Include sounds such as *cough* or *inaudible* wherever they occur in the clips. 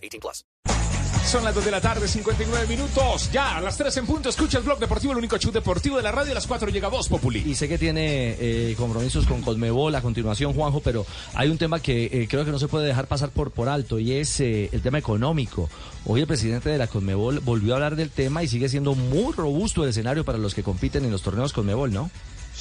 18 plus. Son las 2 de la tarde, 59 minutos. Ya, a las 3 en punto, escucha el blog deportivo, el único show deportivo de la radio. A las 4 llega Voz Populi. Y sé que tiene eh, compromisos con Colmebol a continuación, Juanjo, pero hay un tema que eh, creo que no se puede dejar pasar por, por alto y es eh, el tema económico. Hoy el presidente de la Colmebol volvió a hablar del tema y sigue siendo muy robusto el escenario para los que compiten en los torneos Colmebol, ¿no?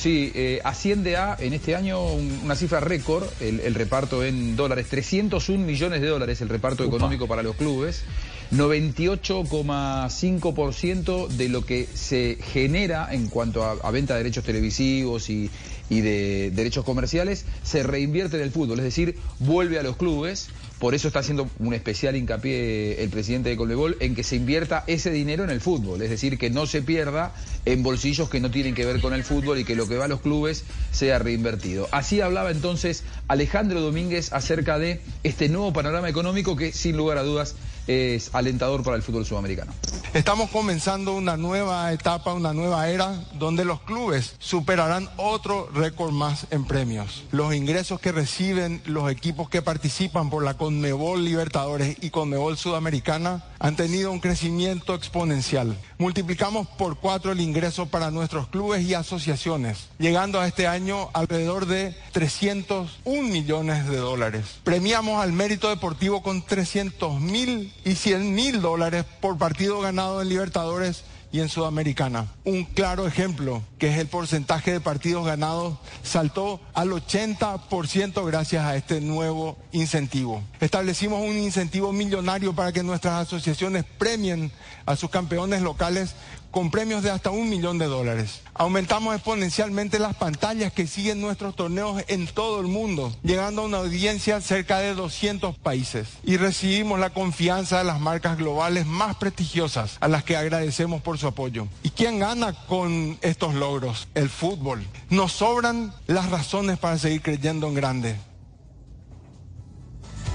Sí, eh, asciende a en este año un- una cifra récord, el, el reparto en dólares, 301 millones de dólares el reparto económico para los clubes, 98,5% de lo que se genera en cuanto a, a venta de derechos televisivos y, y de derechos comerciales se reinvierte en el fútbol, es decir, vuelve a los clubes. Por eso está haciendo un especial hincapié el presidente de Colmebol en que se invierta ese dinero en el fútbol, es decir, que no se pierda en bolsillos que no tienen que ver con el fútbol y que lo que va a los clubes sea reinvertido. Así hablaba entonces Alejandro Domínguez acerca de este nuevo panorama económico que sin lugar a dudas es alentador para el fútbol sudamericano. Estamos comenzando una nueva etapa, una nueva era, donde los clubes superarán otro récord más en premios. Los ingresos que reciben los equipos que participan por la Conmebol Libertadores y Conmebol Sudamericana han tenido un crecimiento exponencial. Multiplicamos por cuatro el ingreso para nuestros clubes y asociaciones, llegando a este año alrededor de 301 millones de dólares. Premiamos al mérito deportivo con 300 mil y 100 mil dólares por partido ganado en Libertadores y en Sudamericana. Un claro ejemplo, que es el porcentaje de partidos ganados, saltó al 80% gracias a este nuevo incentivo. Establecimos un incentivo millonario para que nuestras asociaciones premien a sus campeones locales con premios de hasta un millón de dólares. Aumentamos exponencialmente las pantallas que siguen nuestros torneos en todo el mundo, llegando a una audiencia cerca de 200 países. Y recibimos la confianza de las marcas globales más prestigiosas, a las que agradecemos por su apoyo. ¿Y quién gana con estos logros? El fútbol. Nos sobran las razones para seguir creyendo en grande.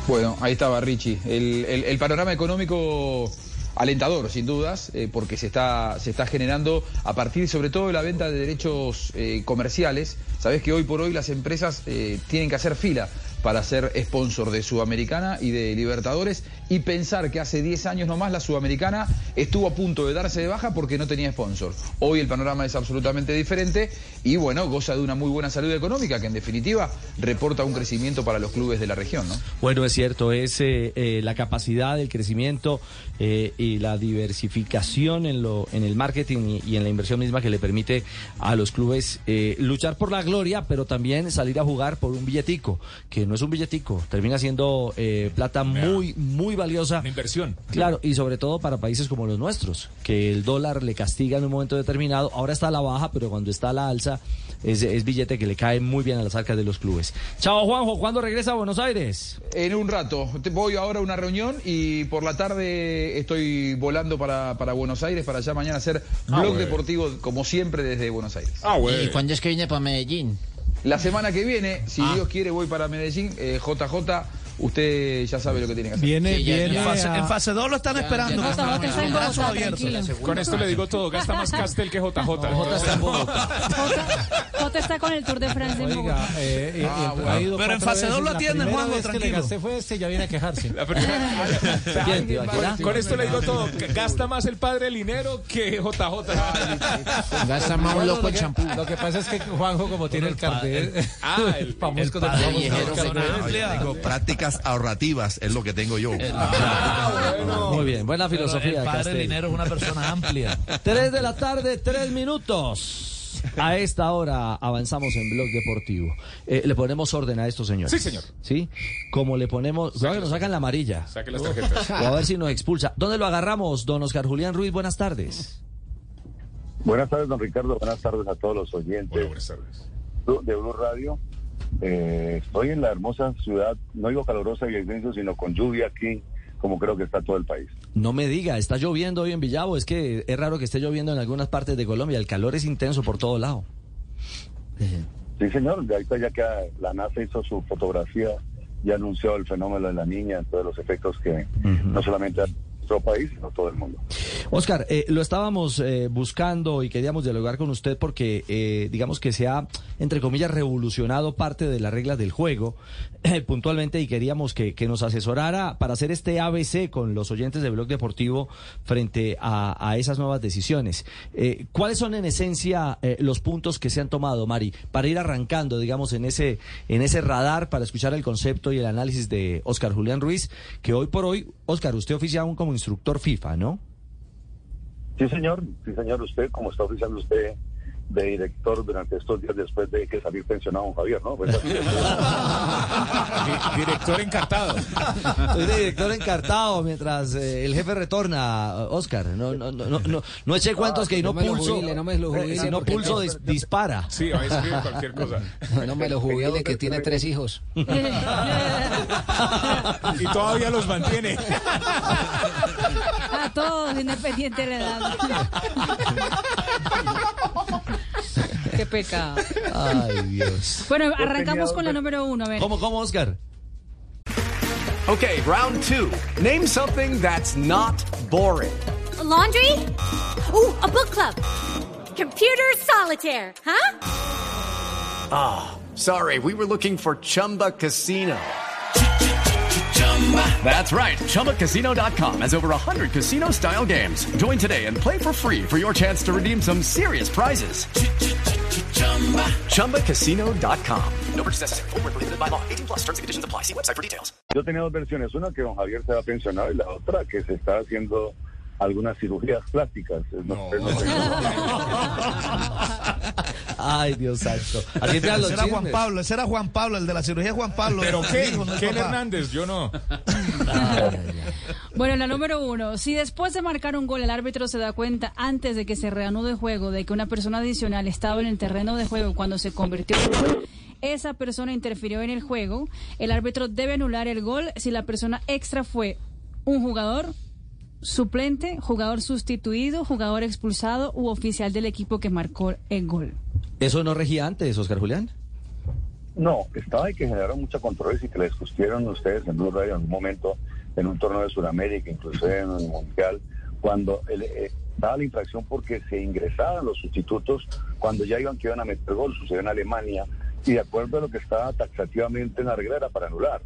Bueno, ahí estaba Richie. El, el- el panorama económico alentador, sin dudas, eh, porque se está, se está generando a partir sobre todo de la venta de derechos eh, comerciales. Sabés que hoy por hoy las empresas eh, tienen que hacer fila para ser sponsor de Sudamericana y de Libertadores y pensar que hace 10 años nomás la Sudamericana estuvo a punto de darse de baja porque no tenía sponsor. Hoy el panorama es absolutamente diferente y bueno, goza de una muy buena salud económica que en definitiva reporta un crecimiento para los clubes de la región, ¿no? Bueno, es cierto, es eh, eh, la capacidad, el crecimiento eh, y la diversificación en, lo, en el marketing y, y en la inversión misma que le permite a los clubes eh, luchar por la gloria, pero también salir a jugar por un billetico, que no es un billetico, termina siendo eh, plata muy, muy valiosa. Una inversión. Claro, y sobre todo para países como los nuestros, que el dólar le castiga en un momento determinado. Ahora está a la baja, pero cuando está a la alza, es, es billete que le cae muy bien a las arcas de los clubes. Chao, Juanjo, ¿cuándo regresa a Buenos Aires? En un rato. Voy ahora a una reunión y por la tarde estoy volando para, para Buenos Aires para ya mañana hacer Ah, blog deportivo como siempre desde Buenos Aires. Ah, ¿Y cuándo es que viene para Medellín? La semana que viene, si Ah. Dios quiere, voy para Medellín. Eh, JJ, usted ya sabe lo que tiene que hacer. Viene, Sí, viene. Fase- en fase 2 lo están Ya, esperando. ya, con ya, brazos abiertos. Con esto le digo todo, gasta más Castel que JJ. Jota está en Bogotá. Jota, Jota está con el Tour de Francia en Bogotá. eh, eh, eh, ha ido Pero en fase dos veces. lo La atienden, le tranquilo. gasté fue este, ya viene a quejarse. La primera- ¿Quién, Tibaquirá? Con esto le digo todo, gasta más el padre Linero que JJ. Gasta más un loco el champú. Lo que pasa es que Juanjo, como tiene el carnet, Ah, *laughs* el famoso el padre famoso viejero. Ahorrativas es lo que tengo yo. Muy bien, buena filosofía. el padre Castel. Linero es una persona amplia. Tres de la tarde, tres minutos. A esta hora avanzamos en Blog Deportivo. Eh, le ponemos orden a esto, señores. Sí, señor. ¿Sí? Como le ponemos... Cuidado que nos sacan la amarilla. Saque las tarjetas. O a ver si nos expulsa. ¿Dónde lo agarramos, don Oscar Julián Ruiz? Buenas tardes. Buenas tardes, don Ricardo. Buenas tardes a todos los oyentes buenas tardes. de Blue Radio. Eh, estoy en la hermosa ciudad, no digo calurosa y extenso, sino con lluvia aquí, como creo que está todo el país. No me diga, está lloviendo hoy en Villavo. Es que es raro que esté lloviendo en algunas partes de Colombia. El calor es intenso por todo lado. Sí, señor, de ahorita ya que la NASA hizo su fotografía y anunció el fenómeno de la niña, todos los efectos que no solamente nuestro país, sino todo el mundo. Oscar, eh, lo estábamos eh, buscando y queríamos dialogar con usted porque, eh, digamos que se ha, entre comillas, revolucionado parte de las reglas del juego *clears throat* puntualmente y queríamos que, que nos asesorara para hacer este ABC con los oyentes de Blog Deportivo frente a, a esas nuevas decisiones. Eh, ¿Cuáles son en esencia eh, los puntos que se han tomado, Mari, para ir arrancando, digamos, en ese, en ese radar para escuchar el concepto y el análisis de Oscar Julián Ruiz, que hoy por hoy, Oscar, usted oficia aún como instructor FIFA, ¿no? Sí, señor, sí, señor, usted, como está oficiando usted de director durante estos días después de que salir pensionado don Javier, ¿no? Pues *laughs* Director encartado. Soy de director encartado mientras eh, el jefe retorna, Oscar. No, no, no, no, no, no eche cuentos que no no me lo pulso. jubile, no me lo jubile, si no pulso dis- dispara. Sí, va a escribir cualquier cosa. No me lo jubile que tiene tres hijos. *laughs* Y todavía los mantiene. A todos, independiente de la edad. *laughs* *laughs* Qué pecado. Ay, Dios. Bueno, arrancamos con la número uno. A ver. ¿Cómo, cómo, Oscar? Okay, round two. Name something that's not boring. laundry? Ooh, a book club. Computer solitaire, huh? Ah, sorry, we were looking for Chumba Casino. That's right. ChumbaCasino.com has over 100 casino style games. Join today and play for free for your chance to redeem some serious prizes. ChumbaCasino.com. No purchase necessary. Void where prohibited by law. 18 plus terms and conditions apply. See website for details. Yo tenía dos versiones, una que don Javier se va a pensionar y la otra que se está haciendo algunas cirugías plásticas. No, sé, no. *laughs* Ay, Dios santo. Te los Ese era Juan. Pablo, ese era Juan Pablo, el de la cirugía Juan Pablo. ¿Pero qué? Hernández, yo no. *laughs* Bueno, la número uno. Si después de marcar un gol el árbitro se da cuenta antes de que se reanude el juego de que una persona adicional estaba en el terreno de juego cuando se convirtió en gol, esa persona interfirió en el juego, el árbitro debe anular el gol si la persona extra fue un jugador suplente, jugador sustituido, jugador expulsado u oficial del equipo que marcó el gol. ¿Eso no regía antes, Oscar Julián? No, estaba y que generaron mucha controversia y que la discutieron ustedes en Blue Radio en un momento en un torneo de Sudamérica, inclusive en el Mundial, cuando el, eh, daba la infracción porque se ingresaban los sustitutos cuando ya iban que iban a meter gol, sucedió en Alemania, y de acuerdo a lo que estaba taxativamente en la regla era para anular.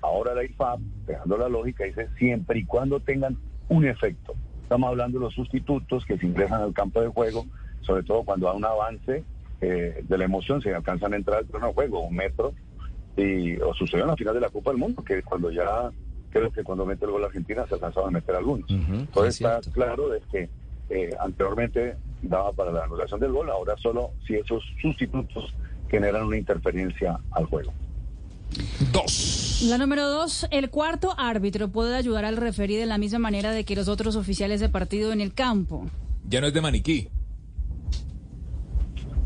Ahora la IFAB, dejando la lógica, dice siempre y cuando tengan un efecto. Estamos hablando de los sustitutos que se ingresan al campo de juego, sobre todo cuando hay un avance eh, de la emoción, se alcanzan a entrar al terreno de juego, un metro, y o sucedió en la final de la Copa del Mundo, que cuando ya, creo que cuando mete el gol Argentina se alcanzaban a meter algunos. Entonces está claro de que eh, anteriormente daba para la anulación del gol, ahora solo si esos sustitutos generan una interferencia al juego. Dos. La número dos, el cuarto árbitro puede ayudar al referí de la misma manera de que los otros oficiales de partido en el campo. Ya no es de maniquí.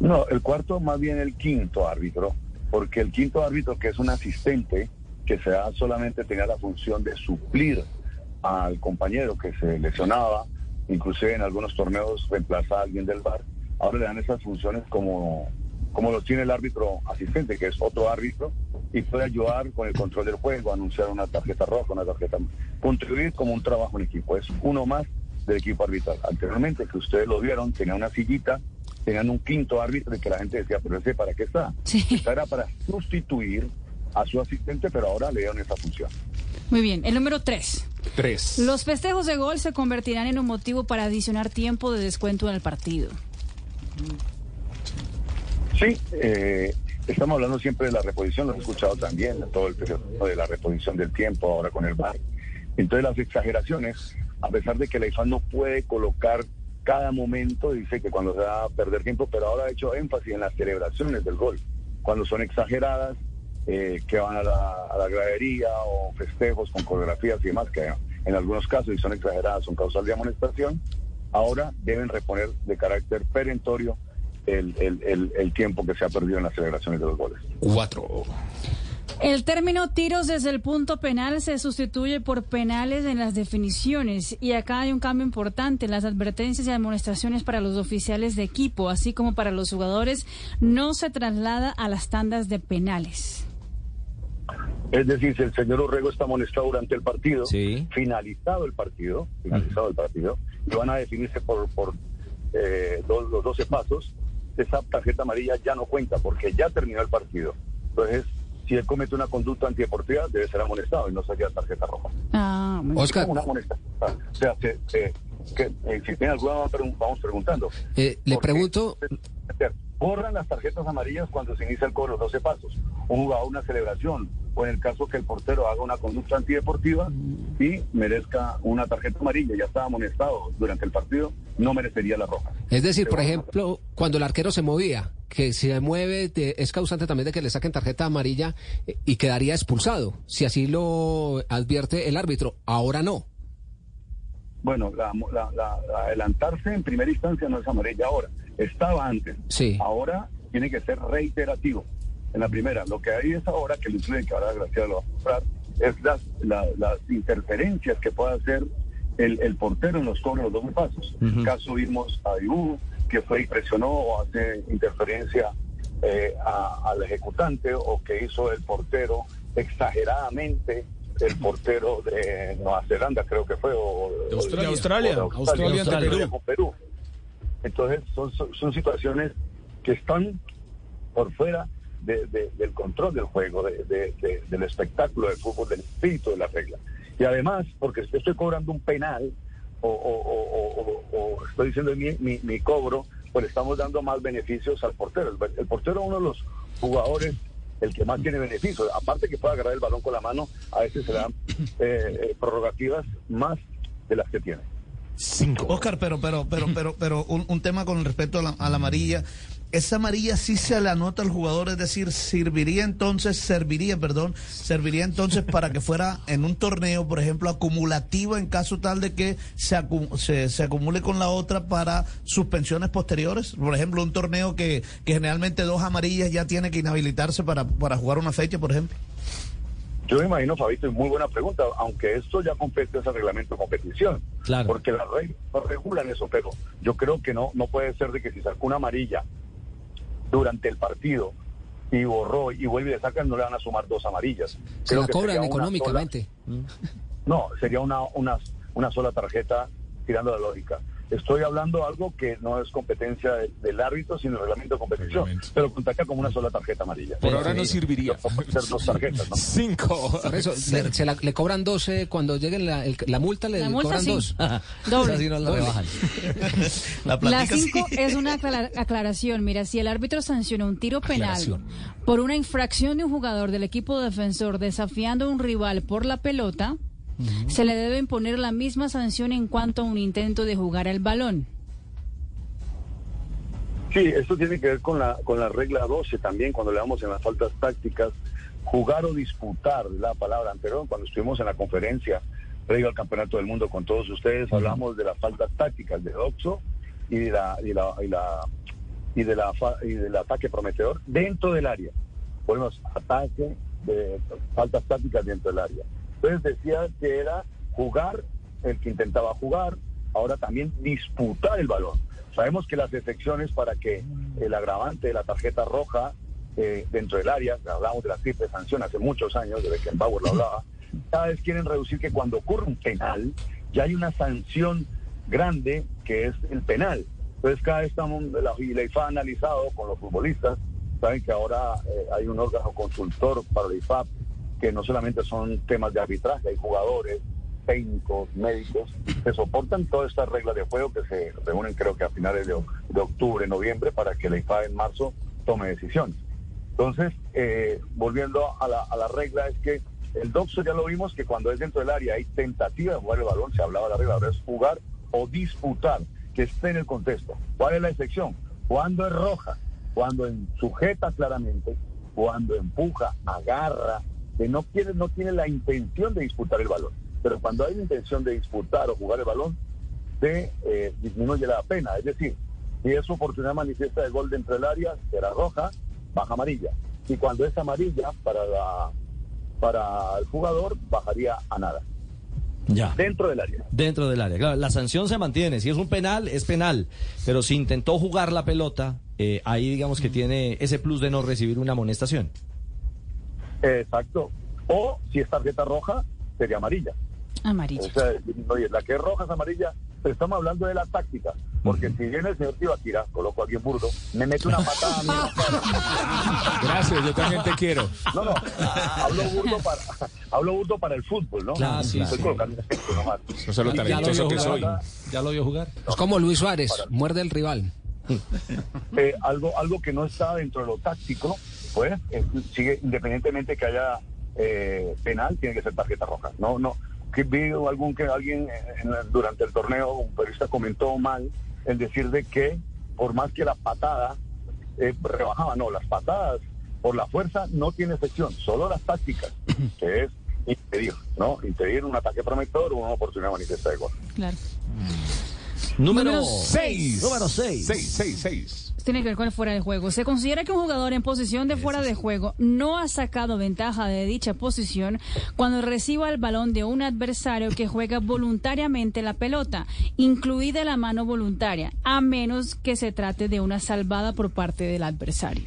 No, el cuarto más bien el quinto árbitro, porque el quinto árbitro que es un asistente que se da solamente tenía la función de suplir al compañero que se lesionaba, inclusive en algunos torneos reemplaza a alguien del bar, ahora le dan esas funciones como, como lo tiene el árbitro asistente, que es otro árbitro, y puede ayudar con el control del juego, anunciar una tarjeta roja, una tarjeta, contribuir como un trabajo en equipo, es uno más del equipo arbitral. Anteriormente, que ustedes lo vieron, tenía una sillita, tenían un quinto árbitro y que la gente decía, pero ese para qué está? Esta era para sustituir a su asistente, pero ahora le dieron esa función. Muy bien, el número tres. Tres. Los festejos de gol se convertirán en un motivo para adicionar tiempo de descuento en el partido. Sí, eh, estamos hablando siempre de la reposición, lo he escuchado también, todo el periodo de la reposición del tiempo, ahora con el VAR. Entonces las exageraciones, a pesar de que la IFA no puede colocar cada momento, dice que cuando se va a perder tiempo, pero ahora ha hecho énfasis en las celebraciones del gol, cuando son exageradas, eh, que van a la, a la gradería o festejos con coreografías y demás, que en algunos casos, y son exageradas, son causal de amonestación, ahora deben reponer de carácter perentorio el, el, el, el tiempo que se ha perdido en las celebraciones de los goles. Cuatro. El término tiros desde el punto penal se sustituye por penales en las definiciones y acá hay un cambio importante. Las advertencias y amonestaciones para los oficiales de equipo, así como para los jugadores, no se traslada a las tandas de penales. Es decir, si el señor Orrego está amonestado durante el partido, finalizado el partido, finalizado el partido, y van a definirse por, por eh, los, los 12 pasos, esa tarjeta amarilla ya no cuenta porque ya terminó el partido. Entonces, si él comete una conducta antideportiva, debe ser amonestado y no sería tarjeta roja. Ah, una amonestación. O sea, se- se- que, eh, si tiene alguna, vamos pregun- vamos preguntando. Eh, le pregunto, Borran las tarjetas amarillas cuando se inicia el cobro, 12 pasos. Un jugador, una celebración, o en el caso que el portero haga una conducta antideportiva y merezca una tarjeta amarilla, ya estaba amonestado durante el partido, no merecería la roja. es decir, por ejemplo, cuando el arquero se movía, que se mueve de- es causante también de que le saquen tarjeta amarilla eh, y quedaría expulsado, si así lo advierte el árbitro. Ahora no. Bueno, la, la- la- la adelantarse en primera instancia no es amarilla ahora, estaba antes. Sí. Ahora tiene que ser reiterativo. En la primera, lo que hay es ahora, que lo influye, que ahora Graciela lo va a mostrar, es las, la- las interferencias que puede hacer el, el portero en los cobros de los dos pasos. En Ujú. caso vimos a Dibu, que fue y presionó o hace interferencia eh, a- al ejecutante, o que hizo el portero exageradamente, el portero de Nueva Zelanda, creo que fue, o De Australia. o De Australia. o de Australia ante Perú. Perú. Entonces, son, son, son situaciones que están por fuera de- de- del control del juego, de- de- de- del espectáculo del fútbol, del espíritu de la regla. Y además, porque si estoy cobrando un penal o, o- o- o- o- o estoy diciendo mi, mi, mi cobro, pues estamos dando más beneficios al portero. El, el portero es uno de los jugadores el que más tiene beneficios. Aparte que puede agarrar el balón con la mano, a veces se dan eh, eh, prerrogativas más de las que tiene. Oscar, pero, pero, pero, pero, pero un, un tema con respecto a la, a la amarilla. Esa amarilla sí se le anota al jugador, es decir, serviría entonces, serviría, perdón, serviría entonces para que fuera en un torneo, por ejemplo, acumulativa en caso tal de que se, acu- se, se acumule con la otra para suspensiones posteriores. Por ejemplo, un torneo que, que generalmente dos amarillas ya tiene que inhabilitarse para, para jugar una fecha, por ejemplo. Yo me imagino, Fabito, es muy buena pregunta, aunque esto ya compete ese reglamento de competición. Claro. Porque las reglas regulan eso, pero yo creo que no, no puede ser de que si sacó una amarilla durante el partido y borró y vuelve y le sacan, no le van a sumar dos amarillas. Se Creo la que cobran económicamente. sola- no, sería una, una, una sola tarjeta tirando la lógica. Estoy hablando de algo que no es competencia de- del árbitro, sino el reglamento de competición. Pero contaría como una sola tarjeta amarilla. Por ahora no serviría. Pueden ser dos tarjetas, ¿no? Cinco. Por eso, le, se la- le cobran 12 cuando llegue la, el- la multa, le La multa cobran sí. dos. *laughs* Doble. Así no la Doble. rebajan. *laughs* La La 5 es una aclara- aclaración. Mira, si el árbitro sanciona un tiro penal Aclaración. por una infracción de un jugador del equipo defensor desafiando a un rival por la pelota, se le debe imponer la misma sanción en cuanto a un intento de jugar al balón. Sí, esto tiene que ver con la, con la regla 12 también, cuando le damos en las faltas tácticas, jugar o disputar, la palabra anterior, cuando estuvimos en la conferencia previo al Campeonato del Mundo con todos ustedes, hablamos de las faltas tácticas de Oxo y de la, y la, y la, y de la fa- y del ataque prometedor dentro del área. Ponemos ataque de faltas tácticas dentro del área. Entonces decía que era jugar el que intentaba jugar, ahora también disputar el balón. Sabemos que las excepciones para que el agravante de la tarjeta roja eh, dentro del área, hablamos de la triple sanción hace muchos años, de Beckenbauer lo hablaba, cada vez quieren reducir que cuando ocurre un penal, ya hay una sanción grande que es el penal. Entonces cada vez estamos, la IFA ha analizado con los futbolistas, saben que ahora eh, hay un órgano consultor para la IFAP, que no solamente son temas de arbitraje, hay jugadores, técnicos, médicos, que soportan todas estas reglas de juego que se reúnen creo que a finales de, de octubre, noviembre, para que la IFA en marzo tome decisiones. Entonces, eh, volviendo a la, regla, es que el doxo ya lo vimos que cuando es dentro del área hay tentativa de jugar el balón, se hablaba de la regla, es jugar o disputar, que esté en el contexto. ¿Cuál es la excepción? Cuando es roja, cuando sujeta claramente, cuando empuja, agarra, que no quiere, no tiene la intención de disputar el balón. Pero cuando hay intención de disputar o jugar el balón, se eh, disminuye la pena. Es decir, si es oportunidad manifiesta de gol dentro del área, será roja, baja amarilla. Y cuando es amarilla para la para el jugador bajaría a nada. Ya. Dentro del área. Dentro del área. Claro, la sanción se mantiene. Si es un penal, es penal. Pero si intentó jugar la pelota, eh, ahí digamos que tiene ese plus de no recibir una amonestación. Exacto. O si es tarjeta roja, sería amarilla. Amarilla. O sea, oye, la que es roja es amarilla, pero estamos hablando de la táctica. Porque si viene el señor Tibaquira, coloco a alguien burdo, me mete una patada a mí. Gracias, yo también te quiero. No, no, hablo burdo para, hablo burdo para el fútbol, ¿no? Claro, sí, Estoy sí. colocando un ejemplo nomás. No sé lo Ya lo talentoso vio que soy. jugar. Ya lo vio jugar. Es como Luis Suárez, muerde el rival. Eh, algo, algo que no está dentro de lo táctico, pues eh, sigue independientemente que haya eh, penal, tiene que ser tarjeta roja. No, no. Que vi algún que alguien en durante el torneo, un periodista comentó mal el decir de que por más que la patada eh, rebajaba, no, las patadas por la fuerza no tiene excepción, solo las tácticas, *clears throat* que es impedir, ¿no? Impedir un ataque prometedor o una oportunidad manifiesta de gol. Claro. Número Número Seis. Número seis. Seis, seis, seis. Tiene que ver con el fuera de juego. Se considera que un jugador en posición de fuera de juego no ha sacado ventaja de dicha posición cuando reciba el balón de un adversario que juega voluntariamente la pelota, incluida la mano voluntaria, a menos que se trate de una salvada por parte del adversario.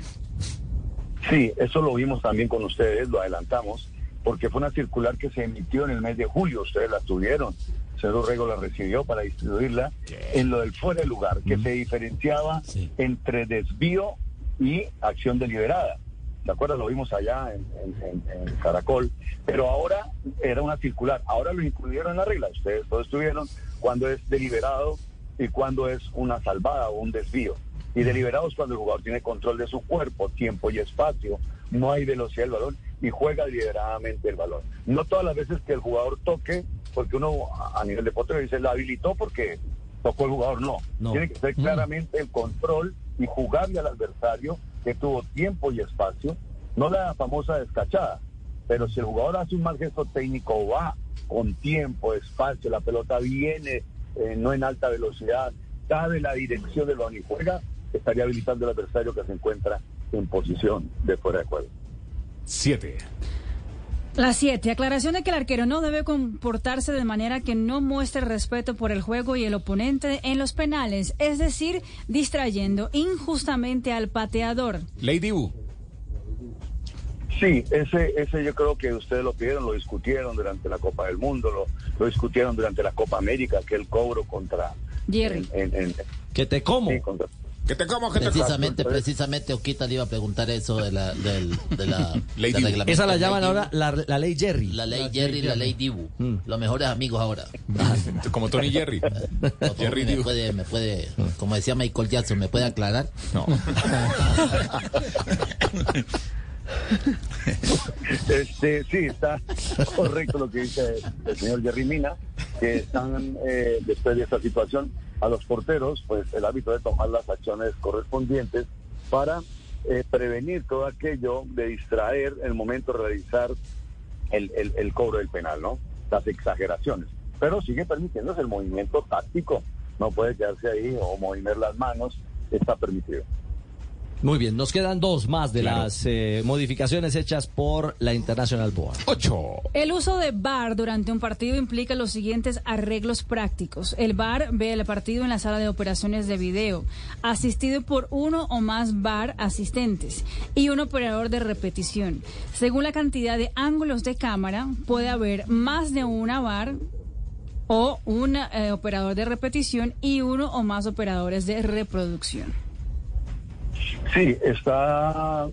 Sí, eso lo vimos también con ustedes, lo adelantamos, porque fue una circular que se emitió en el mes de julio, ustedes la tuvieron, Cero Rego la recibió para distribuirla en lo del fuera de lugar, que se diferenciaba entre desvío y acción deliberada. ¿De acuerdo? Lo vimos allá en, en- Caracol, pero ahora era una circular, ahora lo incluyeron en la regla, ustedes todos estuvieron, cuando es deliberado y cuando es una salvada o un desvío. Y deliberado es cuando el jugador tiene control de su cuerpo, tiempo y espacio, no hay velocidad del balón y juega deliberadamente el balón. No todas las veces que el jugador toque, porque uno a nivel de portero dice, la habilitó porque tocó el jugador, no. No. Tiene que ser claramente el control y jugarle al adversario que tuvo tiempo y espacio, no la famosa descachada, pero si el jugador hace un mal gesto técnico, va con tiempo, espacio, la pelota viene eh, no en alta velocidad, sabe la dirección del balón y juega, estaría habilitando al adversario que se encuentra en posición de fuera de juego. Siete. La 7. Aclaración de que el arquero no debe comportarse de manera que no muestre respeto por el juego y el oponente en los penales, es decir, distrayendo injustamente al pateador. Lady U. Sí, ese, ese yo creo que ustedes lo pidieron, lo discutieron durante la Copa del Mundo, lo, lo discutieron durante la Copa América, que el cobro contra... Jerry. en- en- en- Que te como. sí, contra- Que te como, que te como. Precisamente, precisamente Oquita le iba a preguntar eso de la, del, de la *laughs* Ley. Esa la llaman ahora la, la ley Jerry. La ley Jerry y la ley Dibu. Mm. Los mejores amigos ahora. *laughs* Como Tony Jerry. *laughs* Favor, Jerry me Dibu. puede, me puede, como decía Michael Jackson, ¿me puede aclarar? No. Este, sí, está correcto lo que dice el señor Jerry Mina, que están, eh, después de esta situación, a los porteros, pues el árbitro debe tomar las acciones correspondientes para eh, prevenir todo aquello de distraer el momento de realizar el, el- el cobro del penal, ¿no? Las exageraciones. Pero sigue permitiéndose el movimiento táctico, no puede quedarse ahí o mover las manos, está permitido. Muy bien, nos quedan dos más de Claro. las eh, modificaciones hechas por la International Board. Ocho. El uso de VAR durante un partido implica los siguientes arreglos prácticos. El VAR ve el partido en la sala de operaciones de video, asistido por uno o más VAR asistentes y un operador de repetición. Según la cantidad de ángulos de cámara, puede haber más de una VAR o un eh, operador de repetición y uno o más operadores de reproducción. Sí, está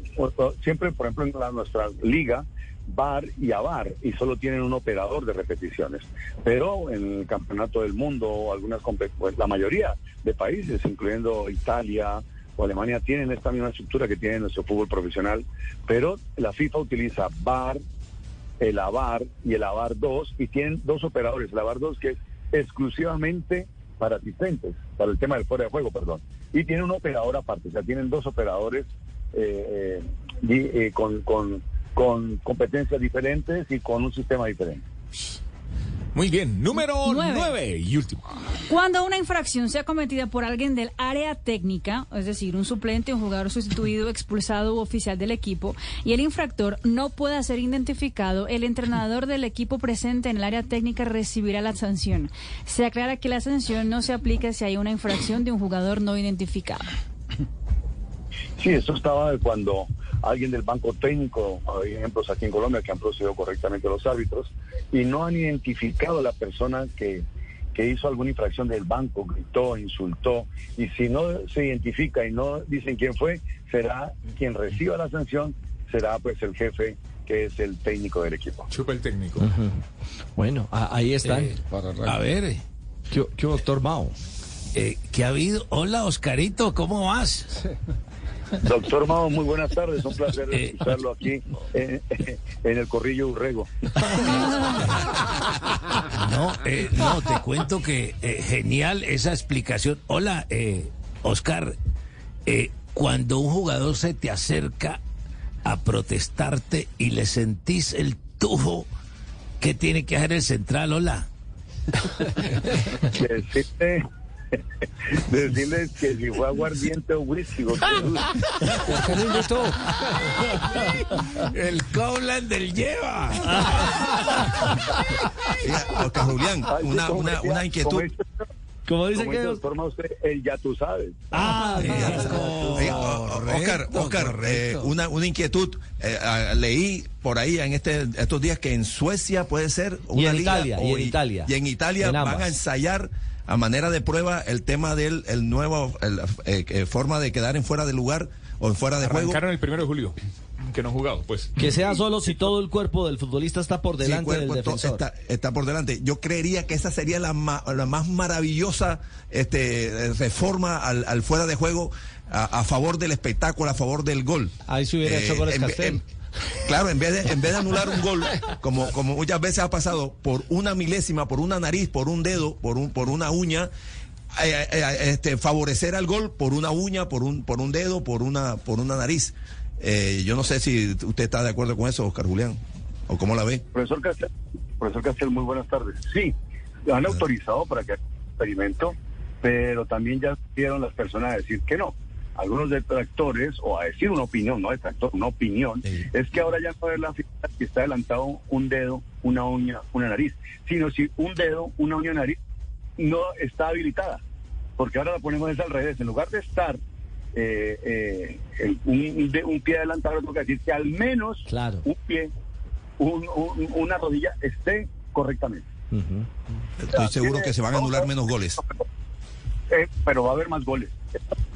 siempre, por ejemplo, en la- nuestra liga, VAR y AVAR, y solo tienen un operador de repeticiones. Pero en el campeonato del mundo, algunas pues, la mayoría de países, incluyendo Italia o Alemania, tienen esta misma estructura que tiene nuestro fútbol profesional, pero la FIFA utiliza VAR, el AVAR y el AVAR 2, y tienen dos operadores, el AVAR 2 que es exclusivamente para asistentes, para el tema del fuera de juego, perdón, y tiene un operador aparte, o sea, tienen dos operadores eh, eh, eh, con, con competencias diferentes y con un sistema diferente. Muy bien, número Nueve. 9 y último. Cuando una infracción sea cometida por alguien del área técnica, es decir, un suplente, un jugador sustituido, expulsado u oficial del equipo, y el infractor no pueda ser identificado, el entrenador del equipo presente en el área técnica recibirá la sanción. Se aclara que la sanción no se aplica si hay una infracción de un jugador no identificado. Sí, eso estaba de cuando alguien del banco técnico, hay ejemplos aquí en Colombia que han procedido correctamente los árbitros y no han identificado a la persona que, que hizo alguna infracción del banco, gritó, insultó, y si no se identifica y no dicen quién fue, será quien reciba la sanción, será pues el jefe que es el técnico del equipo. Chupa el técnico. Bueno, ahí están. Eh, a ver, eh, ¿Qué, qué doctor Mao? eh, ¿qué ha habido? Hola, Oscarito, ¿cómo vas? *laughs* Doctor Mao, muy buenas tardes, un placer Eh, escucharlo aquí en el Corrillo Urrego. No, eh, no, te cuento que eh, genial esa explicación. Hola, eh, Oscar, eh, cuando un jugador se te acerca a protestarte y le sentís el tujo, ¿qué tiene que hacer el central? Hola. Decirle, decirles que si fue aguardiente o whisky. doctor. ¿Por qué no invitó? El Coblan del lleva. Oscar Julián, una, una, una inquietud. como dice- ¿Cómo dice como que Mao, usted, el ya tú sabes. Ah, o- Oscar, Oscar, eh, una, una inquietud. Eh, ah, leí por ahí en este, estos días que en Suecia puede ser una Y en liga, Italia, y en Italia. Y en Italia En van a ensayar a manera de prueba el tema del el nuevo el, eh, eh, forma de quedar en fuera de lugar o en fuera de juego. Arrancaron el primero de julio, que no han jugado, pues. Que sea solo si todo el cuerpo del futbolista está por Sí, delante cuerpo, del defensor. Está, está por delante. Yo creería que esa sería la, ma- la más maravillosa este, reforma al, al fuera de juego a, a favor del espectáculo, a favor del gol. Ahí se hubiera hecho goles en Castel. en- claro, en vez, de, en vez de anular un gol, como, como muchas veces ha pasado, por una milésima, por una nariz, por un dedo, por, un, por una uña, eh, eh, este, favorecer al gol por una uña, por un, por un dedo, por una, por una nariz. Eh, yo no sé si usted está de acuerdo con eso, Oscar Julián, o cómo la ve. Profesor Castel, profesor Castel, muy buenas tardes. Sí, lo han autorizado para que experimento, pero también ya dieron las personas a decir que no. Algunos detractores, o a decir una opinión, no detractor, una opinión, es que ahora ya no es la figura que está adelantado un dedo, una uña, una nariz, sino si un dedo, una uña, una nariz no está habilitada. Porque ahora la ponemos es al revés. En lugar de estar eh, eh, el- un, de- un pie adelantado, tengo que decir que al menos Claro. un pie, un- un- una rodilla esté correctamente. Estoy seguro que se van a anular menos goles. Eh, pero va a haber más goles.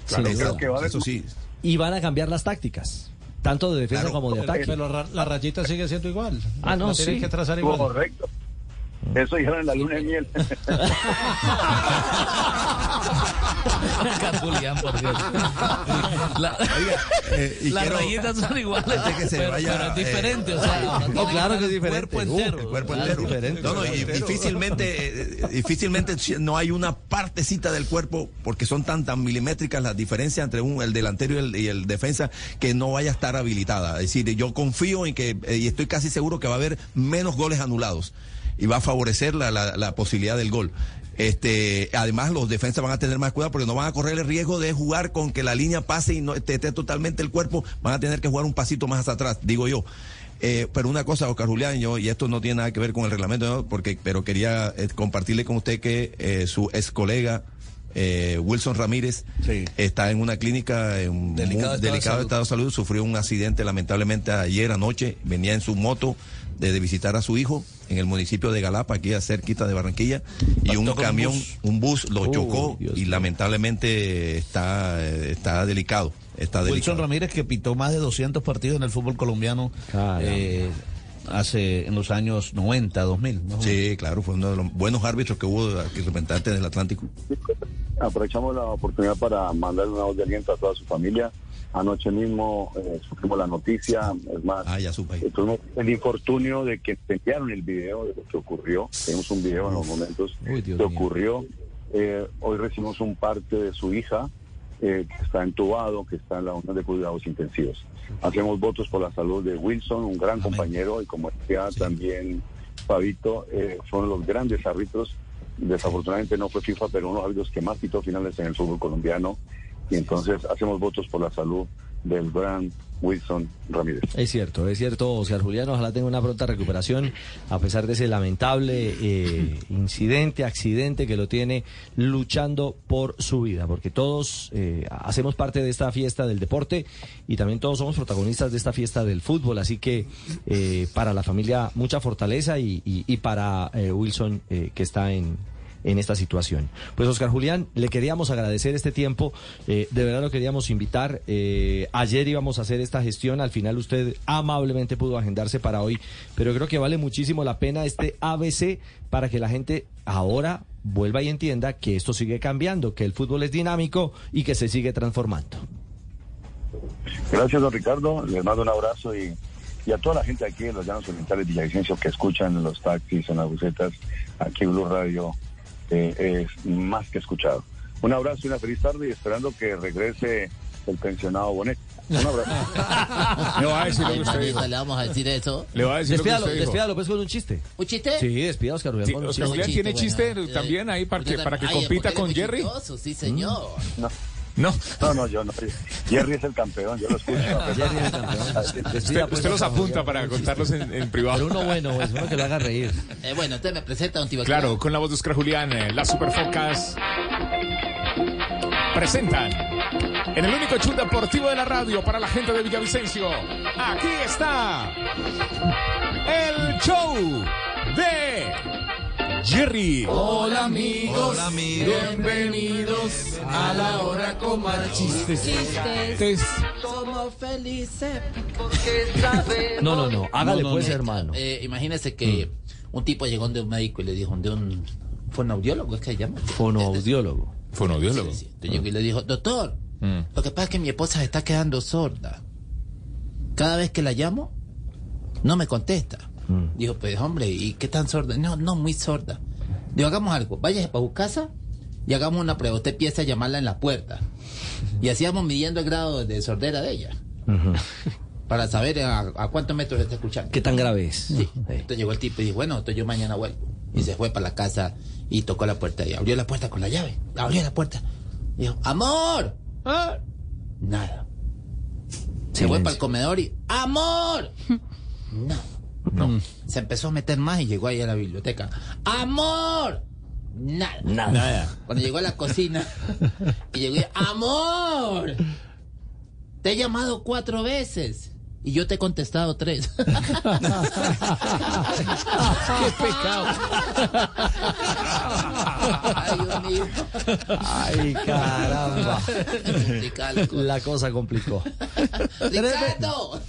Duda. creo que va a haber Eso sí. Y van a cambiar las tácticas, tanto de defensa Claro. como de ataque. Pero ra- la rayita sigue siendo igual. Ah, no, La tienen sí. que trazar igual. Correcto. Eso dijeron en la luna de miel. *laughs* Julián, por Dios. La- Eh, y las quiero- rayitas son iguales, antes que se pero, vaya, pero es eh, diferente. o sea, *laughs* no claro que es el diferente. Cuerpo Uh, entero. El cuerpo Claro. entero. diferente. No, no, y difícilmente, eh, difícilmente no hay una partecita del cuerpo, porque son tan tan milimétricas las diferencias entre un, el delantero y el, y el defensa, que no vaya a estar habilitada. Es decir, yo confío en que, eh, y estoy casi seguro que va a haber menos goles anulados, y va a favorecer la, la, la posibilidad del gol. Este, además los defensas van a tener más cuidado porque no van a correr el riesgo de jugar con que la línea pase y no esté, totalmente el cuerpo, van a tener que jugar un pasito más hacia atrás, digo yo. Eh, pero una cosa, Oscar Julián, yo, y esto no tiene nada que ver con el reglamento, ¿no? porque, pero quería eh, compartirle con usted que eh, su ex colega Wilson Ramírez está en una clínica en un Delicado estado de delicado estado de salud, sufrió un accidente lamentablemente ayer anoche, venía en su moto de, de visitar a su hijo en el municipio de Galapa, aquí a cerquita de Barranquilla, y un camión, bus. un bus lo chocó Dios y lamentablemente está, está delicado, está Wilson delicado. Ramírez que pitó más de 200 partidos en el fútbol colombiano eh, hace en los años 90, 2000. ¿no? Sí, claro, fue uno de los buenos árbitros que hubo aquí representantes del Atlántico. Aprovechamos la oportunidad para mandarle una voz de aliento a toda su familia. Anoche mismo eh, supimos la noticia, es más, Ah, ya eh, tuvimos el infortunio de que enviaron el video de lo que ocurrió. Tenemos un video en los momentos Uy, que ocurrió. Eh, hoy recibimos un parte de su hija eh, que está entubado, que está en la unidad de cuidados intensivos. Hacemos votos por la salud de Wilson, un gran compañero, y como decía también Fabito, eh, fueron los grandes árbitros. Desafortunadamente no fue FIFA, pero unos árbitros que más pitó finales en el fútbol colombiano. Y entonces hacemos votos por la salud del gran Wilson Ramírez. Es cierto, es cierto, Oscar Julián, ojalá tenga una pronta recuperación, a pesar de ese lamentable eh, incidente, accidente que lo tiene luchando por su vida, porque todos eh, hacemos parte de esta fiesta del deporte y también todos somos protagonistas de esta fiesta del fútbol, así que eh, para la familia mucha fortaleza y, y- y para eh, Wilson que está en en esta situación. Pues Oscar Julián, le queríamos agradecer este tiempo, eh, de verdad lo queríamos invitar. eh, ayer íbamos a hacer esta gestión, al final usted amablemente pudo agendarse para hoy, pero creo que vale muchísimo la pena este ABC para que la gente ahora vuelva y entienda que esto sigue cambiando, que el fútbol es dinámico y que se sigue transformando. Gracias, don Ricardo. Les mando un abrazo y, a toda la gente aquí en los Llanos Orientales Villavicencio que escuchan en los taxis, en las bucetas, aquí Blue Radio, eh, es más que escuchado. Un abrazo y una feliz tarde y esperando que regrese el pensionado Bonet. Un abrazo. *laughs* Le va a decir lo que usted manito, dijo. le vamos a decir eso. Le va a decir lo que Despídalo, usted despídalo pues con un chiste. ¿Un chiste? Sí, despida Oscar Julián Sí, Oscar. Julián tiene Chiste, chiste bueno, también ahí para que, para que Ay, compita con Jerry. chistoso, Sí, señor. No. No. No, no, yo no. Jerry es el campeón, yo lo escucho. *laughs* Jerry es el campeón. *laughs* Usted, pues, los apunta para contarlos en, en privado. Pero uno bueno, pues, uno que lo haga reír. Eh, bueno, usted me presenta un tío Claro, con la voz de Oscar Julián, eh, las Superfocas presentan en el único show deportivo de la radio para la gente de Villavicencio. Aquí está el show de Jerry. Hola amigos, bienvenidos a la hora con más chistes. Chistes. Somos felices. *laughs* No, no, no, hágale No, no, pues, no. hermano. Eh, imagínese que un tipo llegó de un médico y le dijo, de un fonaudiólogo, ¿es que se llama? Fonoaudiólogo. Fonaudiólogo. Sí, sí. Entonces llegó y le dijo, doctor, Mm. lo que pasa es que mi esposa se está quedando sorda. Cada vez que la llamo, no me contesta. Dijo, pues hombre, ¿y qué tan sorda? No, no, muy sorda. Digo, hagamos algo, váyase para su casa y hagamos una prueba. Usted empieza a llamarla en la puerta. Y así vamos midiendo el grado de sordera de ella. *laughs* Para saber a, a cuántos metros está escuchando. ¿Qué tan grave es? Sí. Entonces llegó el tipo y dijo, bueno, entonces yo mañana vuelvo. Y se fue para la casa y tocó la puerta y abrió la puerta con la llave. Abrió la puerta. Dijo, amor. Nada. Se fue para el comedor y, amor. *laughs* No. No. Se empezó a meter más y llegó ahí a la biblioteca. Amor. Nada. Nada. Cuando llegó a la cocina *laughs* y llegó amor. Te he llamado cuatro veces. Y yo te he contestado tres. *laughs* *laughs* ¡Qué pecado! Ay, Dios mío. Ay, caramba. La cosa. Complicó. ¡Ricardo!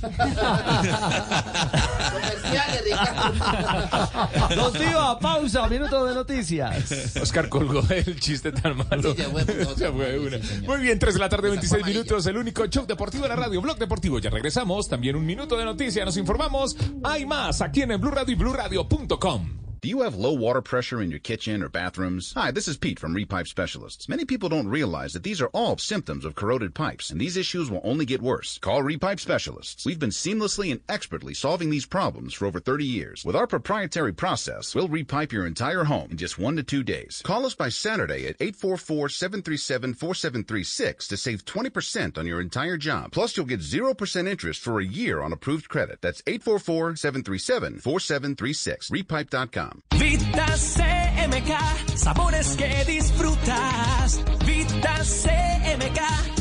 Comerciales, Ricardo. Don Tío, pausa, minuto de noticias. Oscar colgó el chiste tan malo. Sí, ya fue, Ya fue sí, una. señor. Muy bien, 3 de la tarde, Esa 26 fue minutos, el único show deportivo de la radio, Blog Deportivo. Ya regresamos, también un minuto de noticia, nos informamos. Hay más aquí en el Blue Radio y BlueRadio.com. Do you have low water pressure in your kitchen or bathrooms? Hi, this is Pete from Repipe Specialists. Many people don't realize that these are all symptoms of corroded pipes, and these issues will only get worse. Call Repipe Specialists. We've been seamlessly and expertly solving these problems for over 30 years. With our proprietary process, we'll repipe your entire home in just one to two days. Call us by Saturday at 844-737-4736 to save 20% on your entire job. Plus, you'll get 0% interest for a year on approved credit. That's 844-737-4736. Repipe.com. Vita CMK, sabores que disfrutas. Vita CMK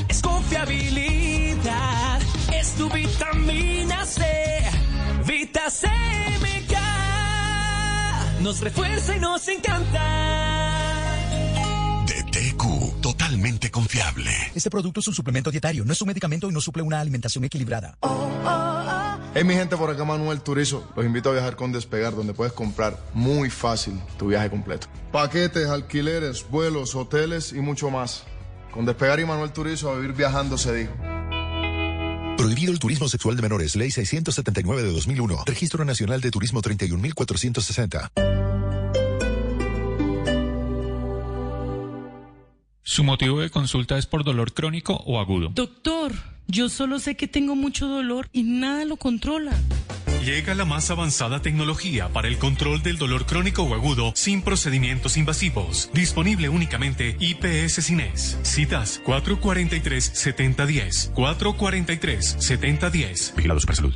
es confiabilidad, es tu vitamina C. Vita CMK nos refuerza y nos encanta. De TQ, totalmente confiable. Este producto es un suplemento dietario, no es un medicamento y no suple una alimentación equilibrada. Hey mi gente, por acá Manuel Turizo. Los invito a viajar con Despegar, donde puedes comprar muy fácil tu viaje completo. Paquetes, alquileres, vuelos, hoteles y mucho más. Con Despegar y Manuel Turizo a vivir viajando se dijo. Prohibido el turismo sexual de menores, ley 679 de 2001. Registro Nacional de Turismo 31460. ¿Su motivo de consulta es por dolor crónico o agudo? Doctor, yo solo sé que tengo mucho dolor y nada lo controla. Llega la más avanzada tecnología para el control del dolor crónico o agudo sin procedimientos invasivos. Disponible únicamente IPS Cines. Citas 443-7010. 443-7010. Vigilado Supersalud.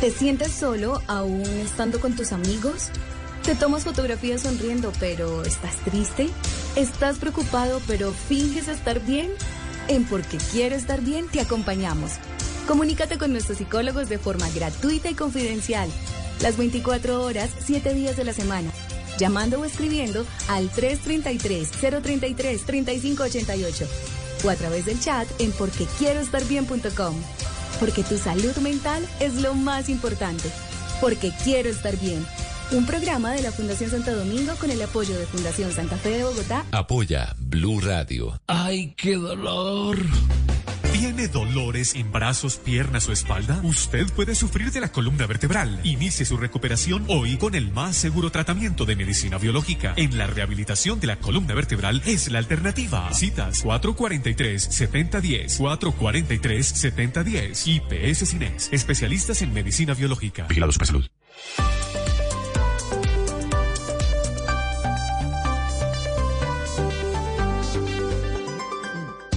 ¿Te sientes solo aún estando con tus amigos? ¿Te tomas fotografías sonriendo pero estás triste? ¿Estás preocupado pero finges estar bien? En Porque Quiero Estar Bien te acompañamos. Comunícate con nuestros psicólogos de forma gratuita y confidencial. Las 24 horas, 7 días de la semana. Llamando o escribiendo al 333-033-3588 o a través del chat en porquequieroestarbien.com. Porque tu salud mental es lo más importante. Porque quiero estar bien. Un programa de la Fundación Santo Domingo con el apoyo de Fundación Santa Fe de Bogotá. Apoya Blue Radio. ¡Ay, qué dolor! ¿Tiene dolores en brazos, piernas o espalda? Usted puede sufrir de la columna vertebral. Inicie su recuperación hoy con el más seguro tratamiento de medicina biológica. En la rehabilitación de la columna vertebral es la alternativa. Citas 443-7010. 443-7010. IPS Cines. Especialistas en medicina biológica. Vigilado Supersalud.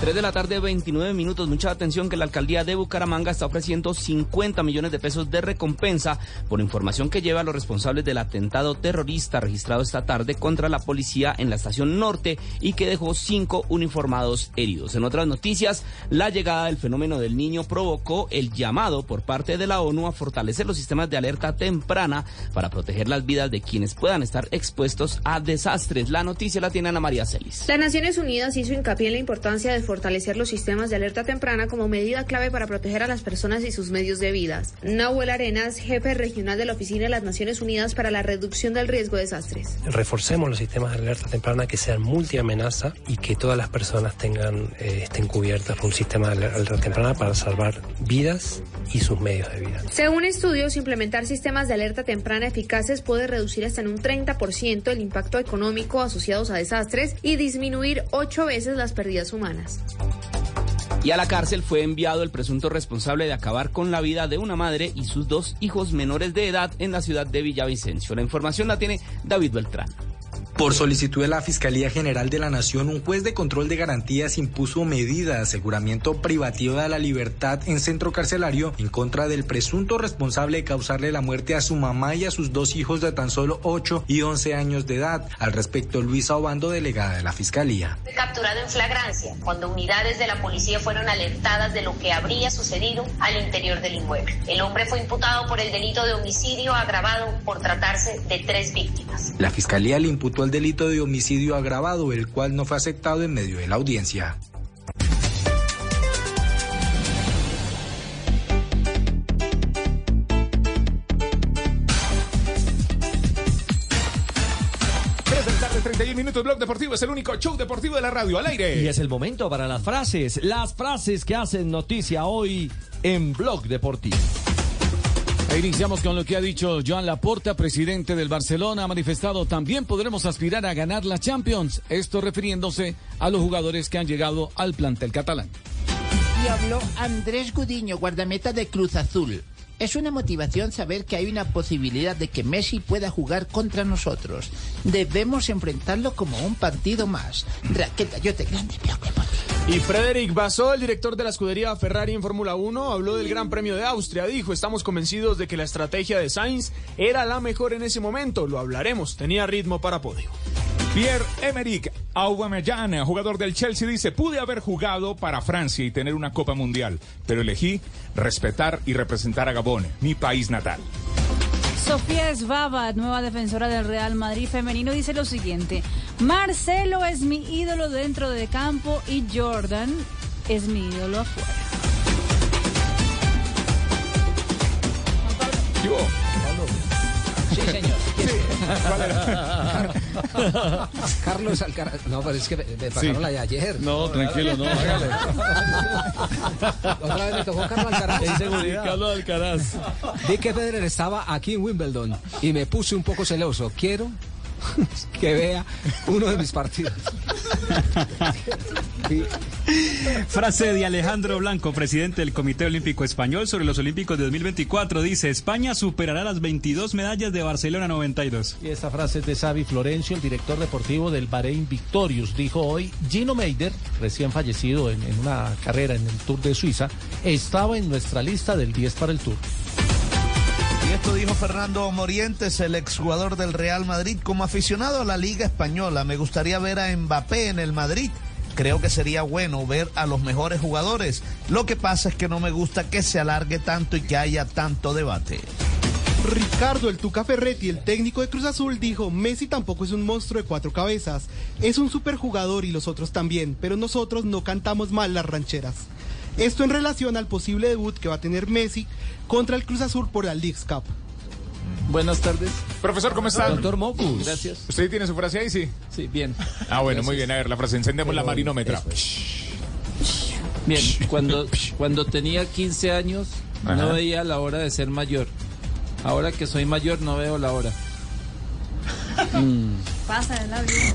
3 de la tarde, 29 minutos. Mucha atención que la alcaldía de Bucaramanga está ofreciendo 50 millones de pesos de recompensa por información que lleva a los responsables del atentado terrorista registrado esta tarde contra la policía en la estación norte y que dejó cinco uniformados heridos. En otras noticias, la llegada del fenómeno del niño provocó el llamado por parte de la ONU a fortalecer los sistemas de alerta temprana para proteger las vidas de quienes puedan estar expuestos a desastres. La noticia la tiene Ana María Celis. Las Naciones Unidas hizo hincapié en la importancia de fortalecer los sistemas de alerta temprana como medida clave para proteger a las personas y sus medios de vida. Nahuel Arenas, jefe regional de la Oficina de las Naciones Unidas para la Reducción del Riesgo de Desastres. Reforcemos los sistemas de alerta temprana que sean multiamenaza y que todas las personas tengan, eh, estén cubiertas por un sistema de alerta temprana para salvar vidas y sus medios de vida. Según estudios, implementar sistemas de alerta temprana eficaces puede reducir hasta en un 30% el impacto económico asociados a desastres y disminuir ocho veces las pérdidas humanas. Y a la cárcel fue enviado el presunto responsable de acabar con la vida de una madre y sus dos hijos menores de edad en la ciudad de Villavicencio. La información la tiene David Beltrán. Por solicitud de la Fiscalía General de la Nación, un juez de control de garantías impuso medida de aseguramiento privativa de la libertad en centro carcelario en contra del presunto responsable de causarle la muerte a su mamá y a sus dos hijos de tan solo 8 y 11 años de edad. Al respecto, Luisa Obando, delegada de la Fiscalía. Fue capturado en flagrancia cuando unidades de la policía fueron alertadas de lo que habría sucedido al interior del inmueble. El hombre fue imputado por el delito de homicidio agravado por tratarse de tres víctimas. La Fiscalía le imputó el delito de homicidio agravado, el cual no fue aceptado en medio de la audiencia. Tres de la tarde, 31 minutos, Blog Deportivo es el único show deportivo de la radio al aire. Y es el momento para las frases, las frases que hacen noticia hoy en Blog Deportivo. E iniciamos con lo que ha dicho Joan Laporta, presidente del Barcelona. Ha manifestado también podremos aspirar a ganar la Champions. Esto refiriéndose a los jugadores que han llegado al plantel catalán. Y habló Andrés Gudiño, guardameta de Cruz Azul. Es una motivación saber que hay una posibilidad de que Messi pueda jugar contra nosotros. Debemos enfrentarlo como un partido más. Raquel Gallote, grande Blog Deportivo. Y Frederic Basó, el director de la escudería Ferrari en Fórmula 1, habló del Gran Premio de Austria. Dijo, estamos convencidos de que la estrategia de Sainz era la mejor en ese momento. Lo hablaremos, tenía ritmo para podio. Pierre-Emerick Aubameyang, jugador del Chelsea, dice, pude haber jugado para Francia y tener una Copa Mundial, pero elegí respetar y representar a Gabón, mi país natal. Sofía Esbaba, nueva defensora del Real Madrid femenino, dice lo siguiente: Marcelo es mi ídolo dentro de campo y Jordan es mi ídolo afuera. Sí, señor. Carlos Alcaraz. No, pero es que me, me pagaron Sí. la de ayer. No, tranquilo, no, hágale. Otra vez me tocó Carlos Alcaraz. En seguridad. Carlos Alcaraz. Vi que Federer estaba aquí en Wimbledon y me puse un poco celoso. Quiero *laughs* que vea uno de mis partidos. *laughs* Frase de Alejandro Blanco, presidente del Comité Olímpico Español sobre los Olímpicos de 2024. Dice, España superará las 22 medallas de Barcelona 92. Y esta frase es de Xavi Florencio, el director deportivo del Bahrein Victorious. Dijo hoy, Gino Meider, recién fallecido en, en una carrera en el Tour de Suiza, estaba en nuestra lista del 10 para el Tour. Y esto dijo Fernando Morientes, el exjugador del Real Madrid, como aficionado a la Liga Española. Me gustaría ver a Mbappé en el Madrid. Creo que sería bueno ver a los mejores jugadores. Lo que pasa es que no me gusta que se alargue tanto y que haya tanto debate. Ricardo el Tuca Ferretti, el técnico de Cruz Azul, dijo, Messi tampoco es un monstruo de cuatro cabezas, es un superjugador y los otros también, pero nosotros no cantamos mal las rancheras. Esto en relación al posible debut que va a tener Messi contra el Cruz Azul por la Leagues Cup. Buenas tardes. Profesor, ¿cómo está? Doctor Mocus. Gracias. ¿Usted tiene su frase ahí? Sí. Sí, bien. Ah, bueno, muy bien. A ver, la frase. Encendemos la marinómetra. Bien, cuando, cuando tenía 15 años Ajá. no veía la hora de ser mayor. Ahora que soy mayor no veo la hora. Mm. Pasa de la vida.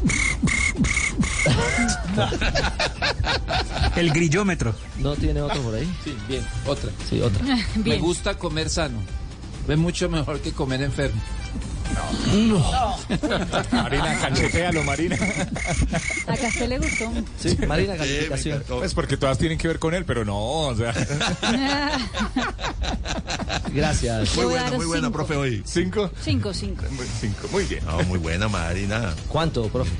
El grillómetro. ¿No tiene otro por ahí? Sí, bien, otra. Sí, otra. *laughs* Me gusta comer sano. Es mucho mejor que comer enfermo. Marina, cachetealo, Marina. A Castel le gustó. Sí, Marina, calificación. Es porque todas tienen que ver con él, pero no, o sea. *laughs* Gracias. Le voy a dar cinco. hoy. ¿Cinco? Cinco, cinco. Cinco, muy bien. No, muy buena, Marina. ¿Cuánto, profe?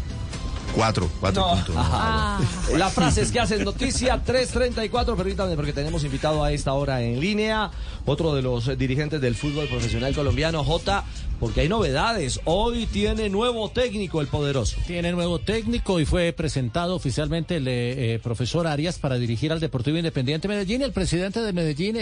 Cuatro, cuatro No. puntos. Ah. *laughs* La frase es que hacen noticia 334, permítanme porque tenemos invitado a esta hora en línea, otro de los dirigentes del fútbol profesional colombiano, J, porque hay novedades. Hoy tiene nuevo técnico el poderoso. Tiene nuevo técnico y fue presentado oficialmente el eh, eh, profesor Arias para dirigir al Deportivo Independiente Medellín. El presidente de Medellín, eh,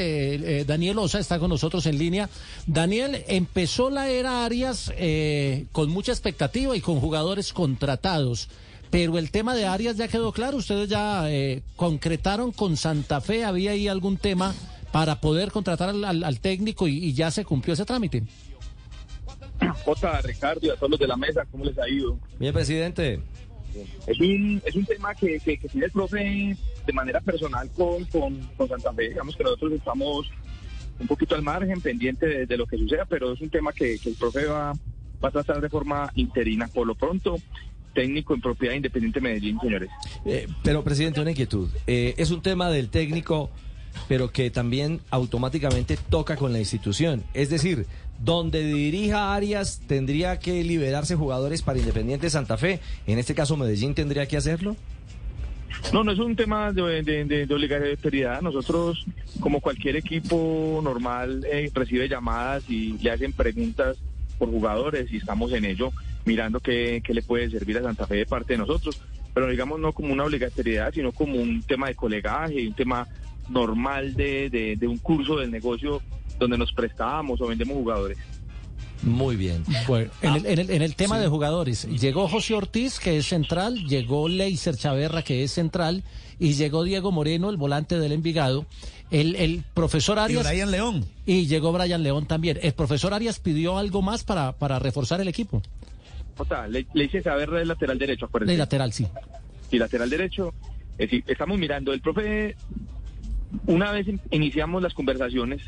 eh, Daniel Osa, está con nosotros en línea. Daniel, empezó la era Arias eh, con mucha expectativa y con jugadores contratados. Pero el tema de Arias ya quedó claro. Ustedes ya eh, concretaron con Santa Fe. ¿Había ahí algún tema para poder contratar al, al- al técnico y- y ya se cumplió ese trámite? Jota, Ricardo y a todos los de la mesa, ¿cómo les ha ido? Bien, presidente. Es un, es un tema que, que, que tiene el profe de manera personal con, con, con Santa Fe. Digamos que nosotros estamos un poquito al margen, pendiente de, de lo que suceda, pero es un tema que, que el profe va, va a tratar de forma interina. Por lo pronto, técnico en propiedad de Independiente Medellín, señores. Eh, pero, presidente, una inquietud. Eh, es un tema del técnico, pero que también automáticamente toca con la institución. Es decir, donde dirija Arias tendría que liberarse jugadores para Independiente Santa Fe. En este caso, Medellín tendría que hacerlo. No, no es un tema de, de, de- de obligatoriedad. Nosotros, como cualquier equipo normal, eh, recibe llamadas y le hacen preguntas por jugadores y estamos en ello, mirando qué, qué le puede servir a Santa Fe de parte de nosotros. Pero digamos no como una obligatoriedad, sino como un tema de colegaje, un tema normal de, de, de un curso del negocio donde nos prestábamos o vendemos jugadores. Muy bien. Bueno, en, el, en el- en el tema sí. de jugadores, llegó José Ortiz, que es central, llegó Leiser Chaverra, que es central, y llegó Diego Moreno, el volante del Envigado. El, el profesor Arias. Brian León. Y llegó Brian León también. El profesor Arias pidió algo más para, para reforzar el equipo. Jota, le, le hice saber del lateral derecho, acuérdense. De lateral, sí. y lateral derecho. Es decir, estamos mirando, el profe, una vez in- iniciamos las conversaciones,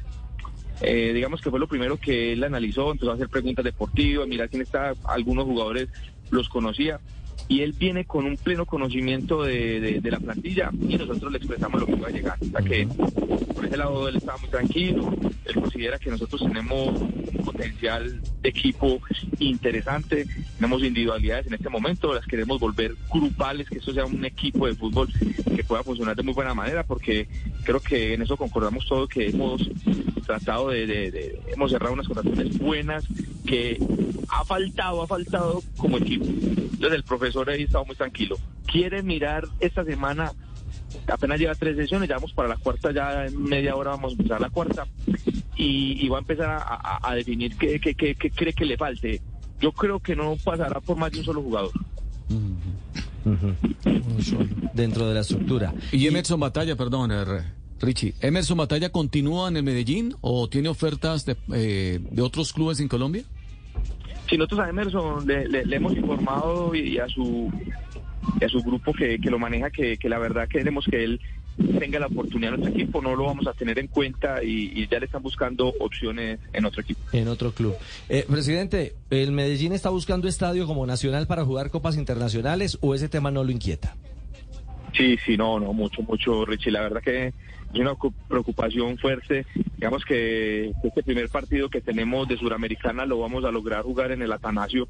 eh, digamos que fue lo primero que él analizó, empezó a hacer preguntas deportivas, mirar quién está, algunos jugadores los conocía, y él viene con un pleno conocimiento de, de- de la plantilla y nosotros le expresamos lo que iba a llegar. O sea que por ese lado él estaba muy tranquilo, él considera que nosotros tenemos un potencial de equipo interesante, tenemos individualidades en este momento, las queremos volver grupales, que esto sea un equipo de fútbol que pueda funcionar de muy buena manera, porque creo que en eso concordamos todos que hemos tratado de, de- de- hemos cerrado unas contrataciones buenas que ha faltado, ha faltado como equipo. Entonces el profesor ahí estaba muy tranquilo. Quiere mirar esta semana, apenas lleva tres sesiones, ya vamos para la cuarta, ya en media hora vamos a empezar la cuarta y, y va a empezar a, a- a definir qué, qué- qué- qué cree que le falte. Yo creo que no pasará por más de un solo jugador. Dentro de la estructura. Y Emerson Batalla, perdón, eh, Richie. ¿Emerson Batalla continúa en el Medellín o tiene ofertas de, eh, de otros clubes en Colombia? Si nosotros a Emerson le, le- le hemos informado y, a su y a su grupo que, que lo maneja, que, que la verdad queremos que él tenga la oportunidad en nuestro equipo, no lo vamos a tener en cuenta y, y ya le están buscando opciones en otro equipo. En otro club. Eh, presidente, ¿el Medellín está buscando estadio como nacional para jugar copas internacionales o ese tema no lo inquieta? Sí, sí, no, no, mucho, mucho, Richie. La verdad que es una cu- preocupación fuerte. Digamos que este primer partido que tenemos de Suramericana lo vamos a lograr jugar en el Atanasio,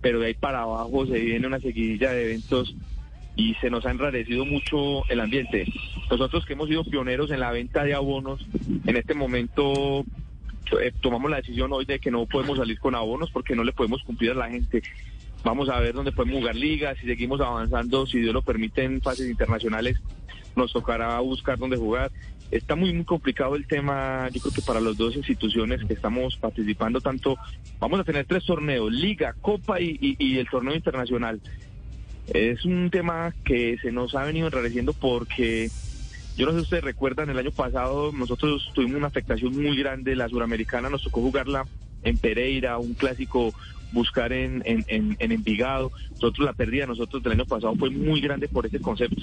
pero de ahí para abajo se viene una seguidilla de eventos y se nos ha enrarecido mucho el ambiente. Nosotros que hemos sido pioneros en la venta de abonos, en este momento eh, tomamos la decisión hoy de que no podemos salir con abonos porque no le podemos cumplir a la gente. Vamos a ver dónde podemos jugar ligas, si seguimos avanzando, si Dios lo permite en fases internacionales, nos tocará buscar dónde jugar. Está muy, muy complicado el tema, yo creo que para las dos instituciones que estamos participando tanto, vamos a tener tres torneos, liga, copa y, y- y el torneo internacional. Es un tema que se nos ha venido enrareciendo porque yo no sé si ustedes recuerdan, el año pasado nosotros tuvimos una afectación muy grande, la suramericana nos tocó jugarla en Pereira, un clásico buscar en, en, en, en Envigado. Nosotros la pérdida nosotros del año pasado fue muy grande por ese concepto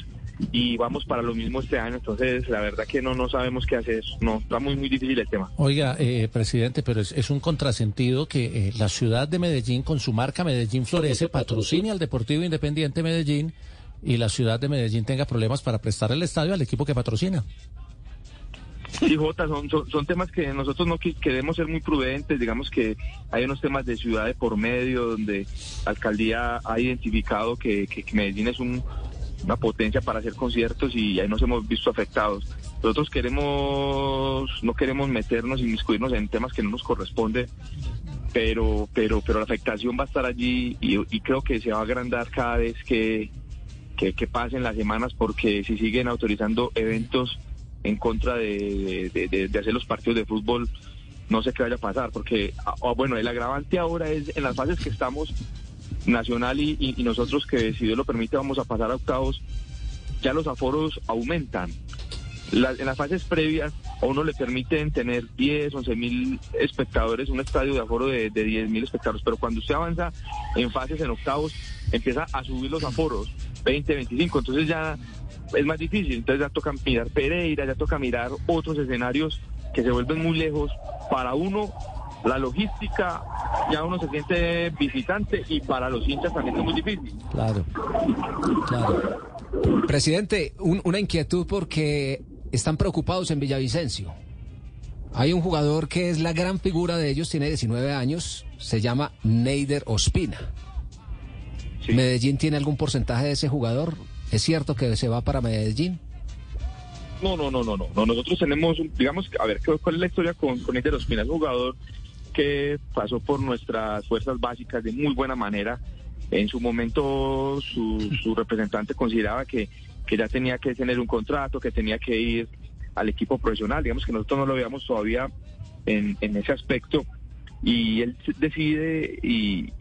y vamos para lo mismo este año, entonces la verdad que no, no sabemos qué hacer, no, está muy, muy difícil el tema. Oiga, eh, presidente, pero es, es un contrasentido que eh, la ciudad de Medellín, con su marca Medellín Florece, patrocine al Deportivo Independiente Medellín y la ciudad de Medellín tenga problemas para prestar el estadio al equipo que patrocina. *laughs* Sí, Jota, son, son, temas que nosotros no queremos ser muy prudentes, digamos que hay unos temas de ciudad de por medio donde la alcaldía ha identificado que, Medellín es un- una potencia para hacer conciertos y ahí nos hemos visto afectados. Nosotros queremos, no queremos meternos y inmiscuirnos en temas que no nos corresponde, pero, pero, pero la afectación va a estar allí y, creo que se va a agrandar cada vez que, que pasen las semanas porque si siguen autorizando eventos en contra de, de- hacer los partidos de fútbol, no sé qué vaya a pasar, porque, ah, ah, bueno, el agravante ahora es en las fases que estamos, Nacional y nosotros que si Dios lo permite vamos a pasar a octavos, ya los aforos aumentan. La- en las fases previas a uno le permiten tener 10, 11 mil espectadores, un estadio de aforo de, de 10 mil espectadores, pero cuando usted avanza en fases, en octavos, empieza a subir los aforos, 20, 25, entonces ya es más difícil, entonces ya toca mirar Pereira, ya toca mirar otros escenarios que se vuelven muy lejos para uno. La logística, ya uno se siente visitante y para los hinchas también es muy difícil. Claro, claro. Presidente, un- una inquietud porque están preocupados en Villavicencio. Hay un jugador que es la gran figura de ellos, tiene 19 años, se llama Neider Ospina. ¿Medellín tiene algún porcentaje de ese jugador? ¿Es cierto que se va para Medellín? No, no, no, no, no. no. Nosotros tenemos, digamos, a ver, ¿qué- ¿cuál es la historia con, con Eder Ospina? Un jugador que pasó por nuestras fuerzas básicas de muy buena manera. En su momento, su, representante consideraba que, que ya tenía que tener un contrato, que tenía que ir al equipo profesional. Digamos que nosotros no lo veíamos todavía en, ese aspecto. Y él decide y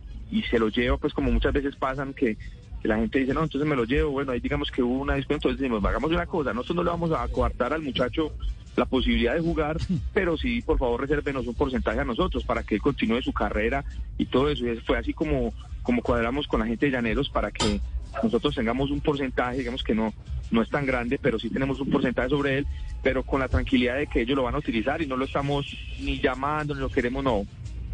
se lo lleva, pues como muchas veces pasan que que la gente dice, no, entonces me lo llevo, bueno, ahí digamos que hubo una disputa, entonces decimos, hagamos una cosa, nosotros no le vamos a coartar al muchacho la posibilidad de jugar, *laughs* pero sí, por favor, resérvenos un porcentaje a nosotros para que él continúe su carrera y todo eso. Y fue así como, como cuadramos con la gente de Llaneros para que nosotros tengamos un porcentaje, digamos que no, no es tan grande, pero sí tenemos un porcentaje sobre él, pero con la tranquilidad de que ellos lo van a utilizar y no lo estamos ni llamando, ni lo queremos, no.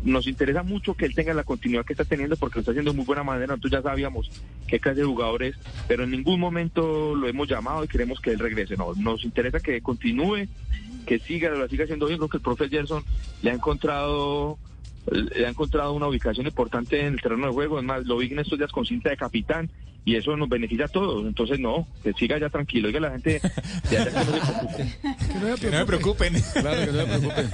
Nos interesa mucho que él tenga la continuidad que está teniendo porque lo está haciendo de muy buena manera. Nosotros ya sabíamos qué clase de jugador es, pero en ningún momento lo hemos llamado y queremos que él regrese. No, nos interesa que continúe, que siga, lo siga haciendo bien. Creo que el profe Gerson le ha encontrado ha encontrado una ubicación importante en el terreno de juego. Es más, lo vi en estos días con cinta de capitán y eso nos beneficia a todos. Entonces, no, que siga ya tranquilo. Oiga, la gente ya, ya que no se preocupe. Que no me preocupen. Claro, que no me preocupen.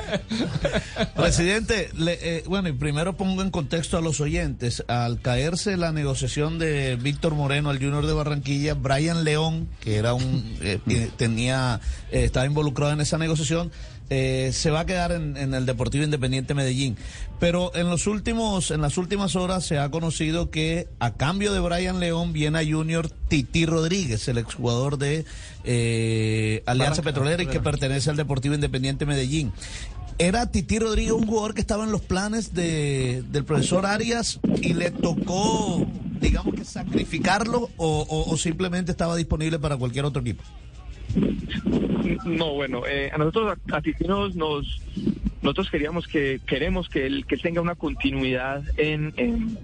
Presidente, le- eh, bueno, y primero pongo en contexto a los oyentes. Al caerse la negociación de Víctor Moreno al Junior de Barranquilla, Brian León, que era un eh, que tenía eh, estaba involucrado en esa negociación, eh, se va a quedar en, en el Deportivo Independiente Medellín. Pero en los últimos, en las últimas horas se ha conocido que a cambio de Brian León viene a Junior Titi Rodríguez, el exjugador de eh, Alianza Petrolera y que pertenece al Deportivo Independiente Medellín. Era Titi Rodríguez un jugador que estaba en los planes de, del profesor Arias y le tocó digamos que sacrificarlo o, o- o simplemente estaba disponible para cualquier otro equipo? No, bueno, eh, a nosotros a, a Titinos nos nosotros queríamos que queremos que él que tenga una continuidad en, en,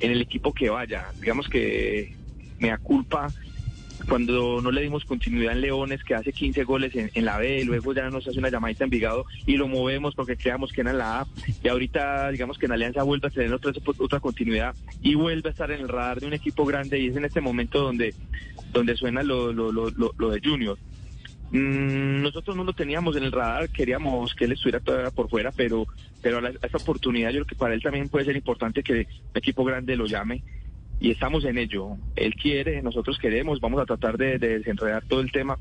el equipo que vaya. Digamos que me culpa cuando no le dimos continuidad en Leones, que hace 15 goles en, en la B, luego ya nos hace una llamadita en Vigado y lo movemos porque creamos que era en la A, y ahorita digamos que en Alianza vuelve a tener otra, otra continuidad y vuelve a estar en el radar de un equipo grande y es en este momento donde, donde suena lo, lo, lo, lo de Junior. Mm, nosotros no lo teníamos en el radar, queríamos que él estuviera todavía por fuera, pero, pero a, la- a esta oportunidad yo creo que para él también puede ser importante que un equipo grande lo llame y estamos en ello. Él quiere, nosotros queremos, vamos a tratar de, de desenredar todo el tema.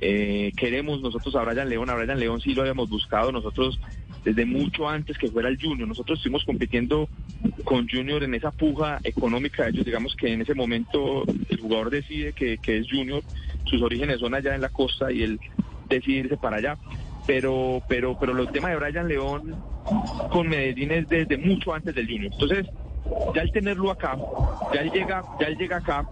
Eh, queremos nosotros a Brian León, a Brian León sí lo habíamos buscado nosotros desde mucho antes que fuera el Junior. Nosotros estuvimos compitiendo con Junior en esa puja económica ellos. Digamos que en ese momento el jugador decide que, que es Junior, sus orígenes son allá en la costa y él decide irse para allá. Pero, pero, pero el tema de Brian León con Medellín es desde mucho antes del Junior. Entonces, ya al tenerlo acá, ya él llega, ya él llega acá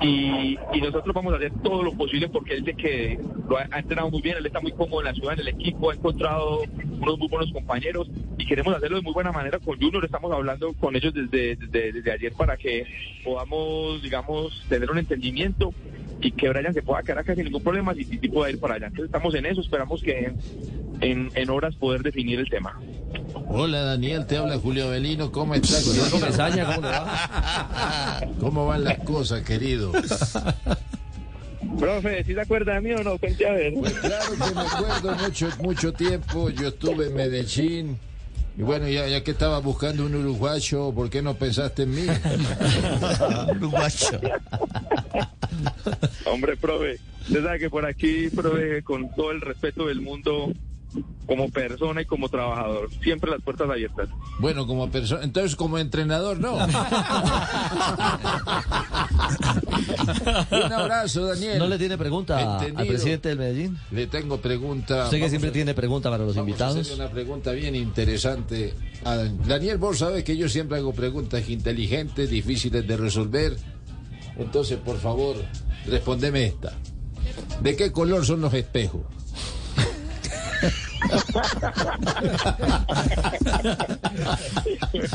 y, y nosotros vamos a hacer todo lo posible porque él se quede, lo ha, ha entrenado muy bien, él está muy cómodo en la ciudad, en el equipo, ha encontrado unos muy buenos compañeros y queremos hacerlo de muy buena manera con Junior, estamos hablando con ellos desde, desde, ayer para que podamos, digamos, tener un entendimiento y que Brian se pueda quedar acá sin ningún problema y Titi pueda ir para allá. Entonces estamos en eso, esperamos que en, en horas poder definir el tema. Hola Daniel, te habla Julio Belino, ¿cómo estás? ¿cómo le va? *laughs* ¿Cómo van las cosas, querido? Profe, ¿sí se acuerda de mí o no? Cuente a ver. Pues claro que me acuerdo mucho, mucho tiempo, yo estuve en Medellín. Y bueno, ya, ya que estaba buscando un uruguayo, ¿por qué no pensaste en mí? *laughs* uruguayo. Hombre, profe, usted sabe que por aquí, profe, con todo el respeto del mundo, como persona y como trabajador, siempre las puertas abiertas. Bueno, como persona, entonces como entrenador, no. *laughs* Un abrazo, Daniel. ¿No le tiene pregunta al Entendido. presidente del Medellín? Le tengo pregunta. Usted que siempre a- tiene pregunta para los Vamos a invitados. hacerle una pregunta bien interesante. a Daniel, vos sabes que yo siempre hago preguntas inteligentes, difíciles de resolver. Entonces, por favor, respondeme esta. ¿De qué color son los espejos?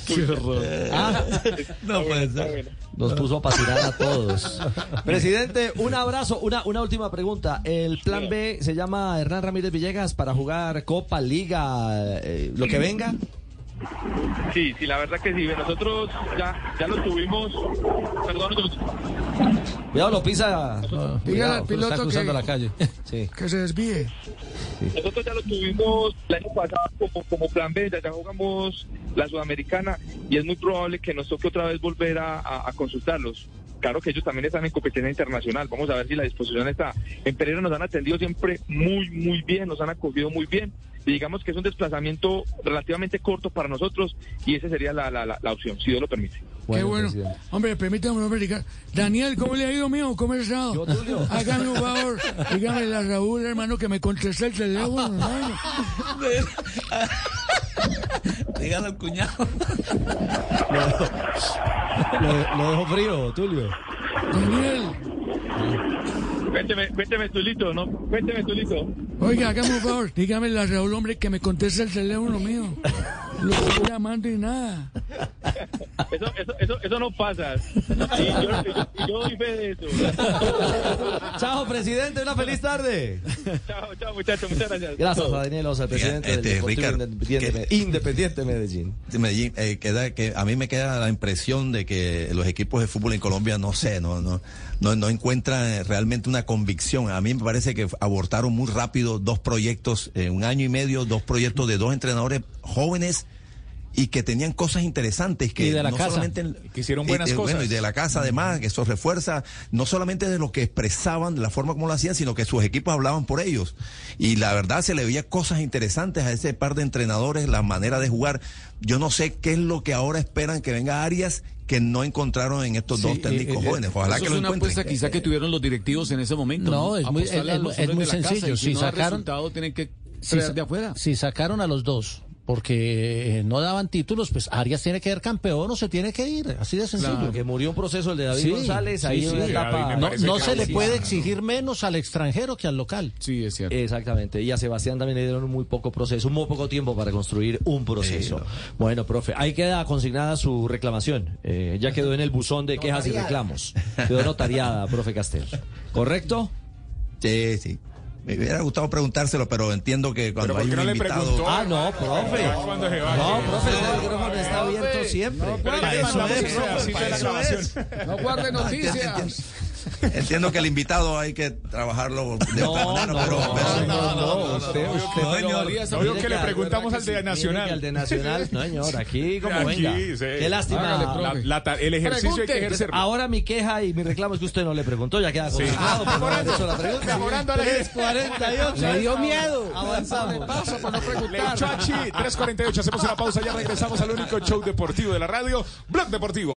Qué horror. Ah, no puede ser. Nos puso a patinar a todos. Presidente, un abrazo. Una, una última pregunta. ¿El plan B se llama Hernán Ramírez Villegas para jugar Copa, Liga, eh, lo que venga? Sí, sí, la verdad que sí. Nosotros ya, ya lo tuvimos. Perdón, Cuidado, lo pisa. Dígale al piloto está cruzando que- la calle. *laughs* Sí. Que se desvíe. Nosotros ya lo tuvimos el año pasado como, como plan B, ya, ya jugamos la Sudamericana y es muy probable que nos toque otra vez volver a, a- a consultarlos. Claro que ellos también están en competencia internacional, vamos a ver si la disposición está. En Pereira nos han atendido siempre muy, muy bien, nos han acogido muy bien digamos que es un desplazamiento relativamente corto para nosotros y esa sería la, la, la, la opción, si Dios lo permite. Qué bueno. Hombre, permítame, hombre, diga- Daniel, ¿cómo le ha ido, mío? ¿Cómo ha estado? Hágame un favor. Dígame a Raúl, hermano, que me conteste el teléfono, *laughs* hermano. Dígale al cuñado. Lo, lo dejo frío, Tulio. Daniel, Cuénteme, cuénteme Tulito, ¿no? Cuénteme Tulito. oiga, hágame un favor. Dígame a Raúl, hombre, que me conteste el teléfono mío. Lo estoy llamando y nada. Eso, eso, eso, eso no pasa. Y yo, yo- yo doy fe de eso. Chao, presidente. Una feliz tarde. Chao, chao, muchachos. Muchas gracias. Gracias a Daniel Osa, presidente Este, del Deportivo Ricardo, Independiente, Independiente Medellín. de Medellín, eh, queda, que a mí me queda la impresión de que los equipos de fútbol en Colombia, no sé, no, no, no, no encuentran realmente una convicción. A mí me parece que abortaron muy rápido dos proyectos, en un año y medio, dos proyectos de dos entrenadores jóvenes y que tenían cosas interesantes que Y de la no casa, solamente en- que hicieron y- buenas eh, cosas. bueno, y de la casa además que eso refuerza no solamente de lo que expresaban de la forma como lo hacían sino que sus equipos hablaban por ellos y la verdad se le veía cosas interesantes a ese par de entrenadores la manera de jugar yo no sé qué es lo que ahora esperan que venga Arias que no encontraron en estos dos técnicos eh, eh, jóvenes ojalá eso que es lo una encuentren apuesta quizá que tuvieron los directivos en ese momento. No, es muy- es- es casa, sencillo. y Si no da sacaron- resultado, tienen que Si, de afuera. si sacaron a los dos porque eh, no daban títulos, pues Arias tiene que ser campeón o se tiene que ir, así de sencillo. Claro, que murió un proceso el de David Sí, González, sí, ahí sí. una etapa- No, no se le sí. puede exigir menos al extranjero que al local. Sí, es cierto. Exactamente, y a Sebastián también le dieron muy poco proceso, muy poco tiempo para construir un proceso. Bueno, profe, ahí queda consignada su reclamación. Eh, ya quedó en el buzón de quejas y reclamos. Quedó notariada, profe Castel. ¿Correcto? Sí, sí. Me hubiera gustado preguntárselo, pero entiendo que cuando ¿por hay un no le invitado... preguntó? Ah, no, profe. No, profe, el micrófono está abierto siempre. pero Para eso es, profe, para eso es. No guarde *laughs* No, noticias. Entiendo, que el invitado hay que trabajarlo de No, otra manera, no, pero... no, pero- no, no, usted, usted, No, que le preguntamos ¿verdad al de? Nacional. Al de Nacional, no señor, aquí *laughs* como Aquí, venga. sí. Qué lástima. Hágale. La- la- el ejercicio hay que ejercerlo. Ahora mi queja y mi reclamo es que usted no le preguntó, ya queda Sí. no Mejorando, hecho la pregunta. mejorando a la 348. Le dio miedo. Avanzamos. Pasa por no preguntar. Chachi, 348. Hacemos una pausa. Ya regresamos al único show deportivo de la radio, Blog Deportivo.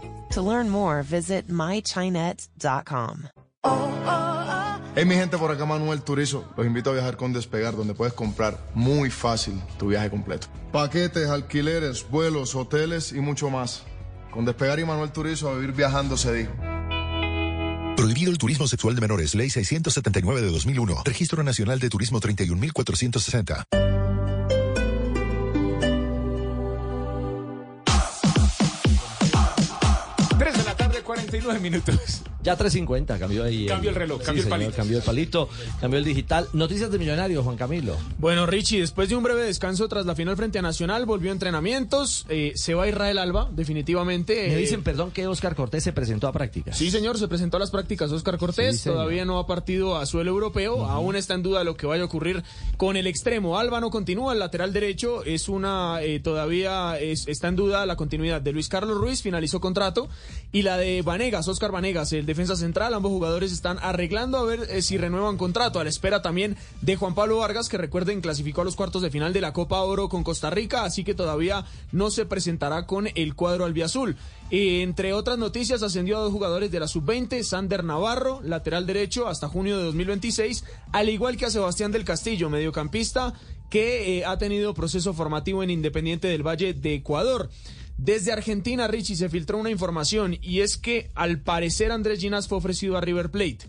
To learn more, visit mychinet.com. Hey mi gente, por acá Manuel Turizo. Los invito a viajar con Despegar, donde puedes comprar muy fácil tu viaje completo. Paquetes, alquileres, vuelos, hoteles y mucho más. Con Despegar y Manuel Turizo a vivir viajando se dijo. Prohibido el turismo sexual de menores, Ley 679 de 2001. Registro Nacional de Turismo 31460. 49 minutos. Ya 3.50, cambió ahí. Cambió el reloj, sí, cambió el señor, palito. Cambió el palito, cambió el digital. Noticias de Millonarios, Juan Camilo. Bueno, Richie, después de un breve descanso tras la final frente a Nacional, volvió a entrenamientos. eh, se va a Israel Alba, definitivamente. Me eh, dicen, perdón, que Oscar Cortés se presentó a prácticas. Sí, señor, se presentó a las prácticas Oscar Cortés, Sí, todavía no ha partido a suelo europeo, aún está en duda lo que vaya a ocurrir con el extremo. Alba no continúa, el lateral derecho es una, eh, todavía es- está en duda la continuidad de Luis Carlos Ruiz, finalizó contrato, y la de Oscar Vanegas, el defensa central, ambos jugadores están arreglando a ver eh, si renuevan contrato, a la espera también de Juan Pablo Vargas, que recuerden clasificó a los cuartos de final de la Copa Oro con Costa Rica, así que todavía no se presentará con el cuadro albiazul. Eh, entre otras noticias, ascendió a dos jugadores de la sub-20, Sander Navarro, lateral derecho, hasta junio de 2026, al igual que a Sebastián del Castillo, mediocampista, que eh, ha tenido proceso formativo en Independiente del Valle de Ecuador. Desde Argentina, Richie, se filtró una información y es que al parecer Andrés Ginás fue ofrecido a River Plate.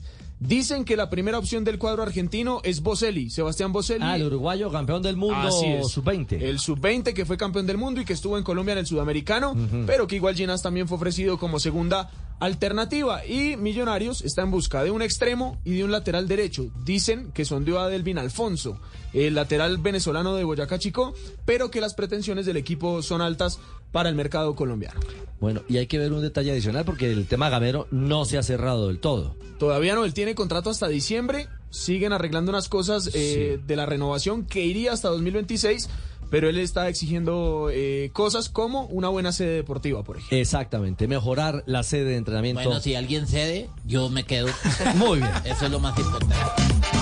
Dicen que la primera opción del cuadro argentino es Boselli, Sebastián Boselli. Ah, el uruguayo campeón del mundo Así es. sub-20. El sub-20 que fue campeón del mundo y que estuvo en Colombia en el sudamericano, pero que igual Ginás también fue ofrecido como segunda alternativa. Y Millonarios está en busca de un extremo y de un lateral derecho. Dicen que sondeó a Delvin Alfonso, el lateral venezolano de Boyacá Chico, pero que las pretensiones del equipo son altas para el mercado colombiano. Bueno, y hay que ver un detalle adicional porque el tema Gamero no se ha cerrado del todo. Todavía no, él tiene contrato hasta diciembre, siguen arreglando unas cosas eh, de la renovación que iría hasta 2026, pero él está exigiendo eh, cosas como una buena sede deportiva, por ejemplo. Exactamente, mejorar la sede de entrenamiento. Bueno, si alguien cede, yo me quedo. *laughs* Muy bien. Eso es lo más importante.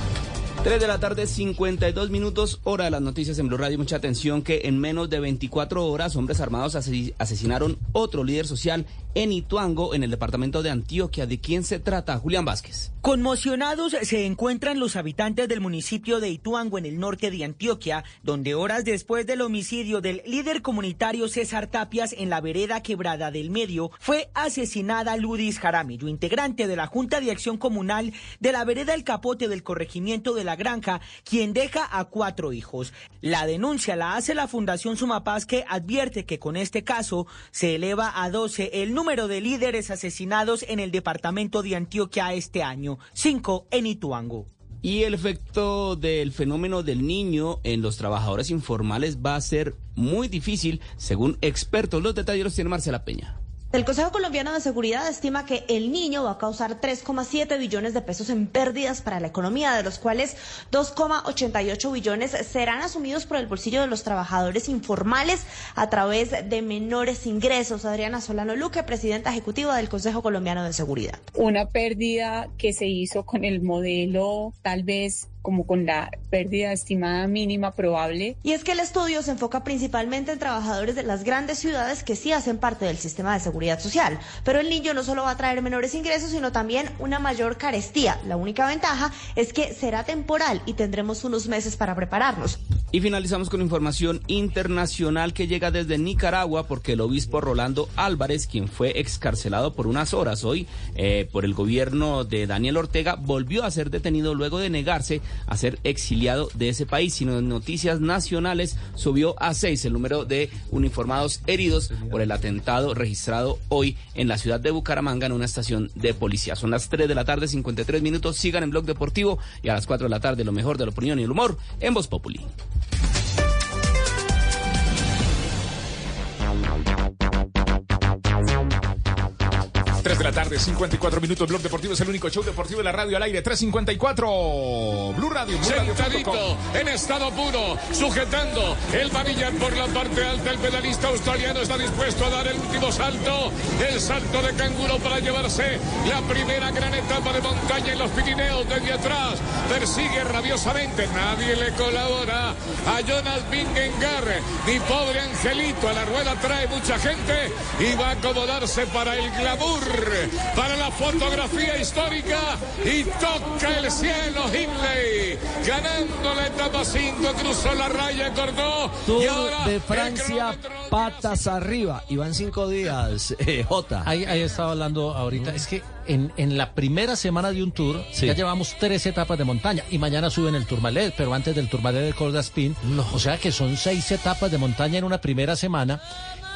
3 de la tarde, 52 minutos, hora de las noticias en Blue Radio. Mucha atención que en menos de 24 horas hombres armados ase- asesinaron otro líder social en Ituango, en el departamento de Antioquia. ¿De quién se trata? Julián Vázquez. Conmocionados se encuentran los habitantes del municipio de Ituango en el norte de Antioquia, donde horas después del homicidio del líder comunitario César Tapias en la vereda Quebrada del Medio, fue asesinada Ludis Jaramillo, integrante de la Junta de Acción Comunal de la vereda El Capote del corregimiento de la Granja, quien deja a cuatro hijos. La denuncia la hace la Fundación Sumapaz que advierte que con este caso se eleva a 12 el número de líderes asesinados en el departamento de Antioquia este año, cinco en Ituango. Y el efecto del fenómeno del niño en los trabajadores informales va a ser muy difícil, según expertos. Los detalles los tiene Marcela Peña. El Consejo Colombiano de Seguridad estima que el niño va a causar 3,7 billones de pesos en pérdidas para la economía, de los cuales 2,88 billones serán asumidos por el bolsillo de los trabajadores informales a través de menores ingresos. Adriana Solano Luque, presidenta ejecutiva del Consejo Colombiano de Seguridad. Una pérdida que se hizo con el modelo tal vez como con la pérdida estimada mínima probable. Y es que el estudio se enfoca principalmente en trabajadores de las grandes ciudades que sí hacen parte del sistema de seguridad social. Pero el niño no solo va a traer menores ingresos, sino también una mayor carestía. La única ventaja es que será temporal y tendremos unos meses para prepararnos. Y finalizamos con información internacional que llega desde Nicaragua porque el obispo Rolando Álvarez, quien fue excarcelado por unas horas hoy eh, por el gobierno de Daniel Ortega, volvió a ser detenido luego de negarse a ser exiliado de ese país. Sino en noticias nacionales subió a seis el número de uniformados heridos por el atentado registrado hoy en la ciudad de Bucaramanga en una estación de policía. Son las 3 de la tarde, 53 minutos. Sigan en Blog Deportivo y a las 4 de la tarde lo mejor de la opinión y el humor en Voz Populi. 3 de la tarde, 54 minutos. Blog Deportivo es el único show deportivo de la radio al aire. 354. Blue Radio. Sentadito, en estado puro, sujetando el manillar por la parte alta. El pedalista australiano está dispuesto a dar el último salto. El salto de canguro para llevarse la primera gran etapa de montaña en los Pirineos. Desde atrás persigue rabiosamente. Nadie le colabora a Jonas Vingegaard. Mi pobre angelito. A la rueda trae mucha gente y va a acomodarse para el glamour para la fotografía histórica y toca el cielo Hindley, ganando la etapa 5, cruzó la raya, cortó Tour y ahora de Francia, patas arriba. Y van cinco días, eh, Jota. Ahí, ahí estaba hablando ahorita. Es que en, en la primera semana de un tour Sí. ya llevamos tres etapas de montaña y mañana suben el Tourmalet, pero antes del Tourmalet de Corda Spin. O sea que son seis etapas de montaña en una primera semana.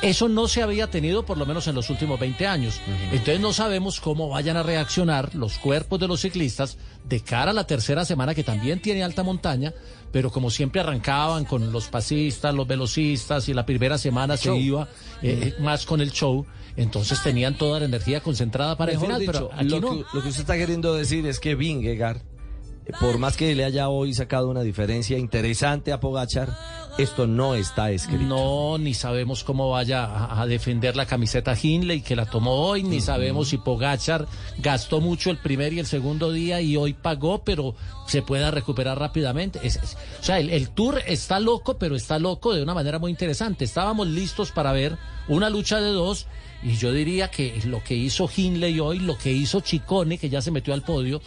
Eso no se había tenido por lo menos en los últimos 20 años. Entonces no sabemos cómo vayan a reaccionar los cuerpos de los ciclistas de cara a la tercera semana que también tiene alta montaña, pero como siempre arrancaban con los pasistas, los velocistas y la primera semana se iba eh, eh, más con el show. Entonces tenían toda la energía concentrada para Mejor el final, dicho, pero aquí lo, no. que, lo que usted está queriendo decir es que Vingegaard, eh, por más que le haya hoy sacado una diferencia interesante a Pogachar, esto no está escrito. No, ni sabemos cómo vaya a, a defender la camiseta Hinley que la tomó hoy, ni sabemos si Pogachar gastó mucho el primer y el segundo día y hoy pagó, pero se pueda recuperar rápidamente. Es- es- o sea, el, el tour está loco, pero está loco de una manera muy interesante. Estábamos listos para ver una lucha de dos. Y yo diría que lo que hizo Hinley hoy, lo que hizo Chicone, que ya se metió al podio,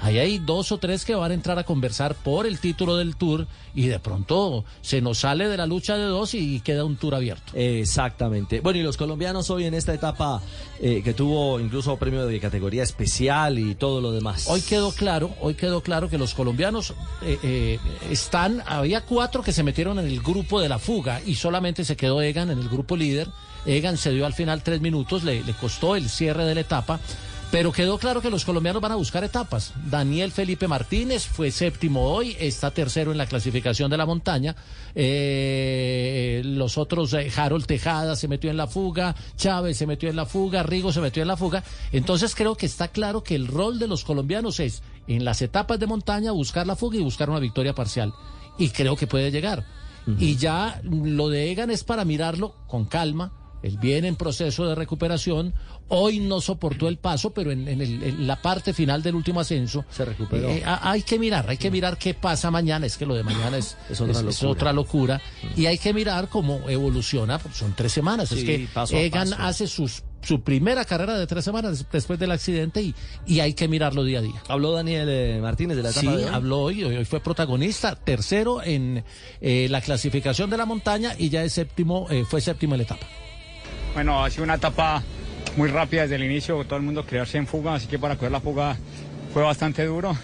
ahí hay dos o tres que van a entrar a conversar por el título del Tour y de pronto se nos sale de la lucha de dos y queda un Tour abierto. Exactamente. Bueno, y los colombianos hoy en esta etapa eh, que tuvo incluso premio de categoría especial y todo lo demás. Hoy quedó claro, hoy quedó claro que los colombianos eh, eh, están, había cuatro que se metieron en el grupo de la fuga y solamente se quedó Egan en el grupo líder. Egan se dio al final tres minutos, le, le costó el cierre de la etapa. Pero quedó claro que los colombianos van a buscar etapas. Daniel Felipe Martínez fue séptimo hoy, está tercero en la clasificación de la montaña. Eh, los otros, eh, Harold Tejada se metió en la fuga, Chávez se metió en la fuga, Rigo se metió en la fuga. Entonces creo que está claro que el rol de los colombianos es en las etapas de montaña buscar la fuga y buscar una victoria parcial. Y creo que puede llegar. Y ya lo de Egan es para mirarlo con calma. Él viene en proceso de recuperación. Hoy no soportó el paso, pero en, en el- en la parte final del último ascenso se recuperó. eh, ha- hay que mirar, hay que mirar qué pasa mañana. Es que lo de mañana es, Es otra es- es locura. otra locura. Y hay que mirar cómo evoluciona. porque Son tres semanas. es que paso Egan paso. hace sus, su primera carrera de tres semanas des- después del accidente y, y hay que mirarlo día a día. Habló Daniel eh, Martínez de la etapa Sí, de hoy. habló hoy, hoy hoy fue protagonista, tercero en eh, la clasificación de la montaña y ya es séptimo, eh, fue séptimo en la etapa. Bueno, ha sido una etapa muy rápida desde el inicio, todo el mundo quedarse en fuga, así que para coger la fuga fue bastante duro.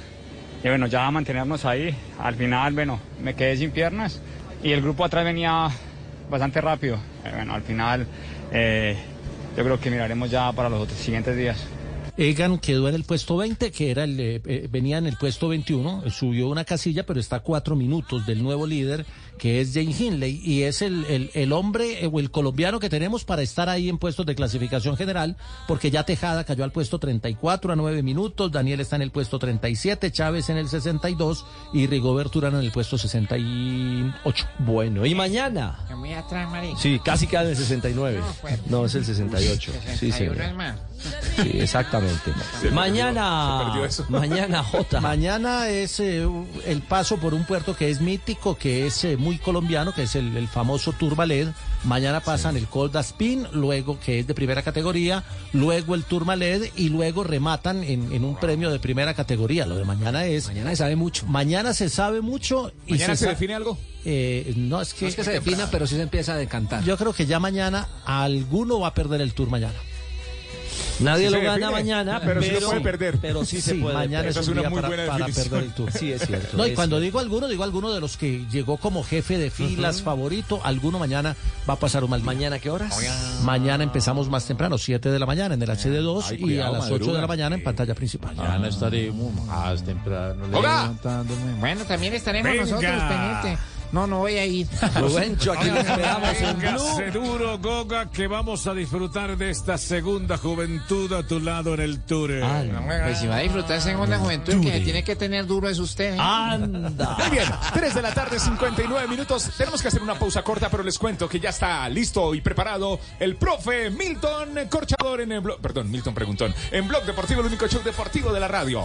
Y bueno, ya mantenernos ahí, al final, bueno, me quedé sin piernas y el grupo atrás venía bastante rápido. Eh, bueno, al final eh, yo creo que miraremos ya para los otros siguientes días. Egan quedó en el puesto 20, que era el, eh, eh, venía en el puesto 21, eh, subió una casilla, pero está a cuatro minutos del nuevo líder, que es Jane Hindley, y es el, el, el hombre o el colombiano que tenemos para estar ahí en puestos de clasificación general, porque ya Tejada cayó al puesto 34 a 9 minutos, Daniel está en el puesto 37, Chávez en el 62 y Rigobert Urano en el puesto 68. Bueno, ¿y mañana? Muy atrás, marica. Sí, casi queda en el 69. No, es el 68. Sí, 61 señor. es más. Sí, exactamente. mañana, mañana J. Mañana es eh, el paso por un puerto que es mítico, que es eh, muy colombiano, que es el, el famoso Tourmalet. Mañana pasan el Col d'Aspin, luego que es de primera categoría, luego el Tourmalet y luego rematan en, en un premio de primera categoría. Lo de mañana es... Mañana se sabe mucho. Mañana se sabe mucho y ¿Mañana se define algo? Eh, no es que, No es que se defina, pero sí se empieza a decantar. Yo creo que ya mañana alguno va a perder el Tour mañana. Nadie Sí lo gana define, mañana, pero sí lo puede perder. Pero sí, se Sí, puede. mañana es un día para, para perder el Tour. Sí, es cierto. No, y cuando cierto. digo alguno, digo alguno de los que llegó como jefe de filas favorito, alguno mañana va a pasar un mal día. ¿Mañana qué horas? Mañana empezamos más temprano, 7 de la mañana en el HD2 Ay, y a las 8 de la mañana en pantalla principal. Mañana estaremos más temprano ¡Hola! Bueno, también estaremos Venga. nosotros pendientes. No, no voy a ir. *laughs* Rubencho, aquí lo esperamos en Blue. Duro, Goga, que vamos a disfrutar de esta segunda juventud a tu lado en el tour. Pues si va a disfrutar segunda juventud, el que se tiene que tener duro es usted. ¿eh? Anda. *laughs* Muy bien, 3 de la tarde, 59 minutos. Tenemos que hacer una pausa corta, pero les cuento que ya está listo y preparado el profe Milton Corchador en el blog. Perdón, Milton Preguntón. En Blog Deportivo, el único show deportivo de la radio.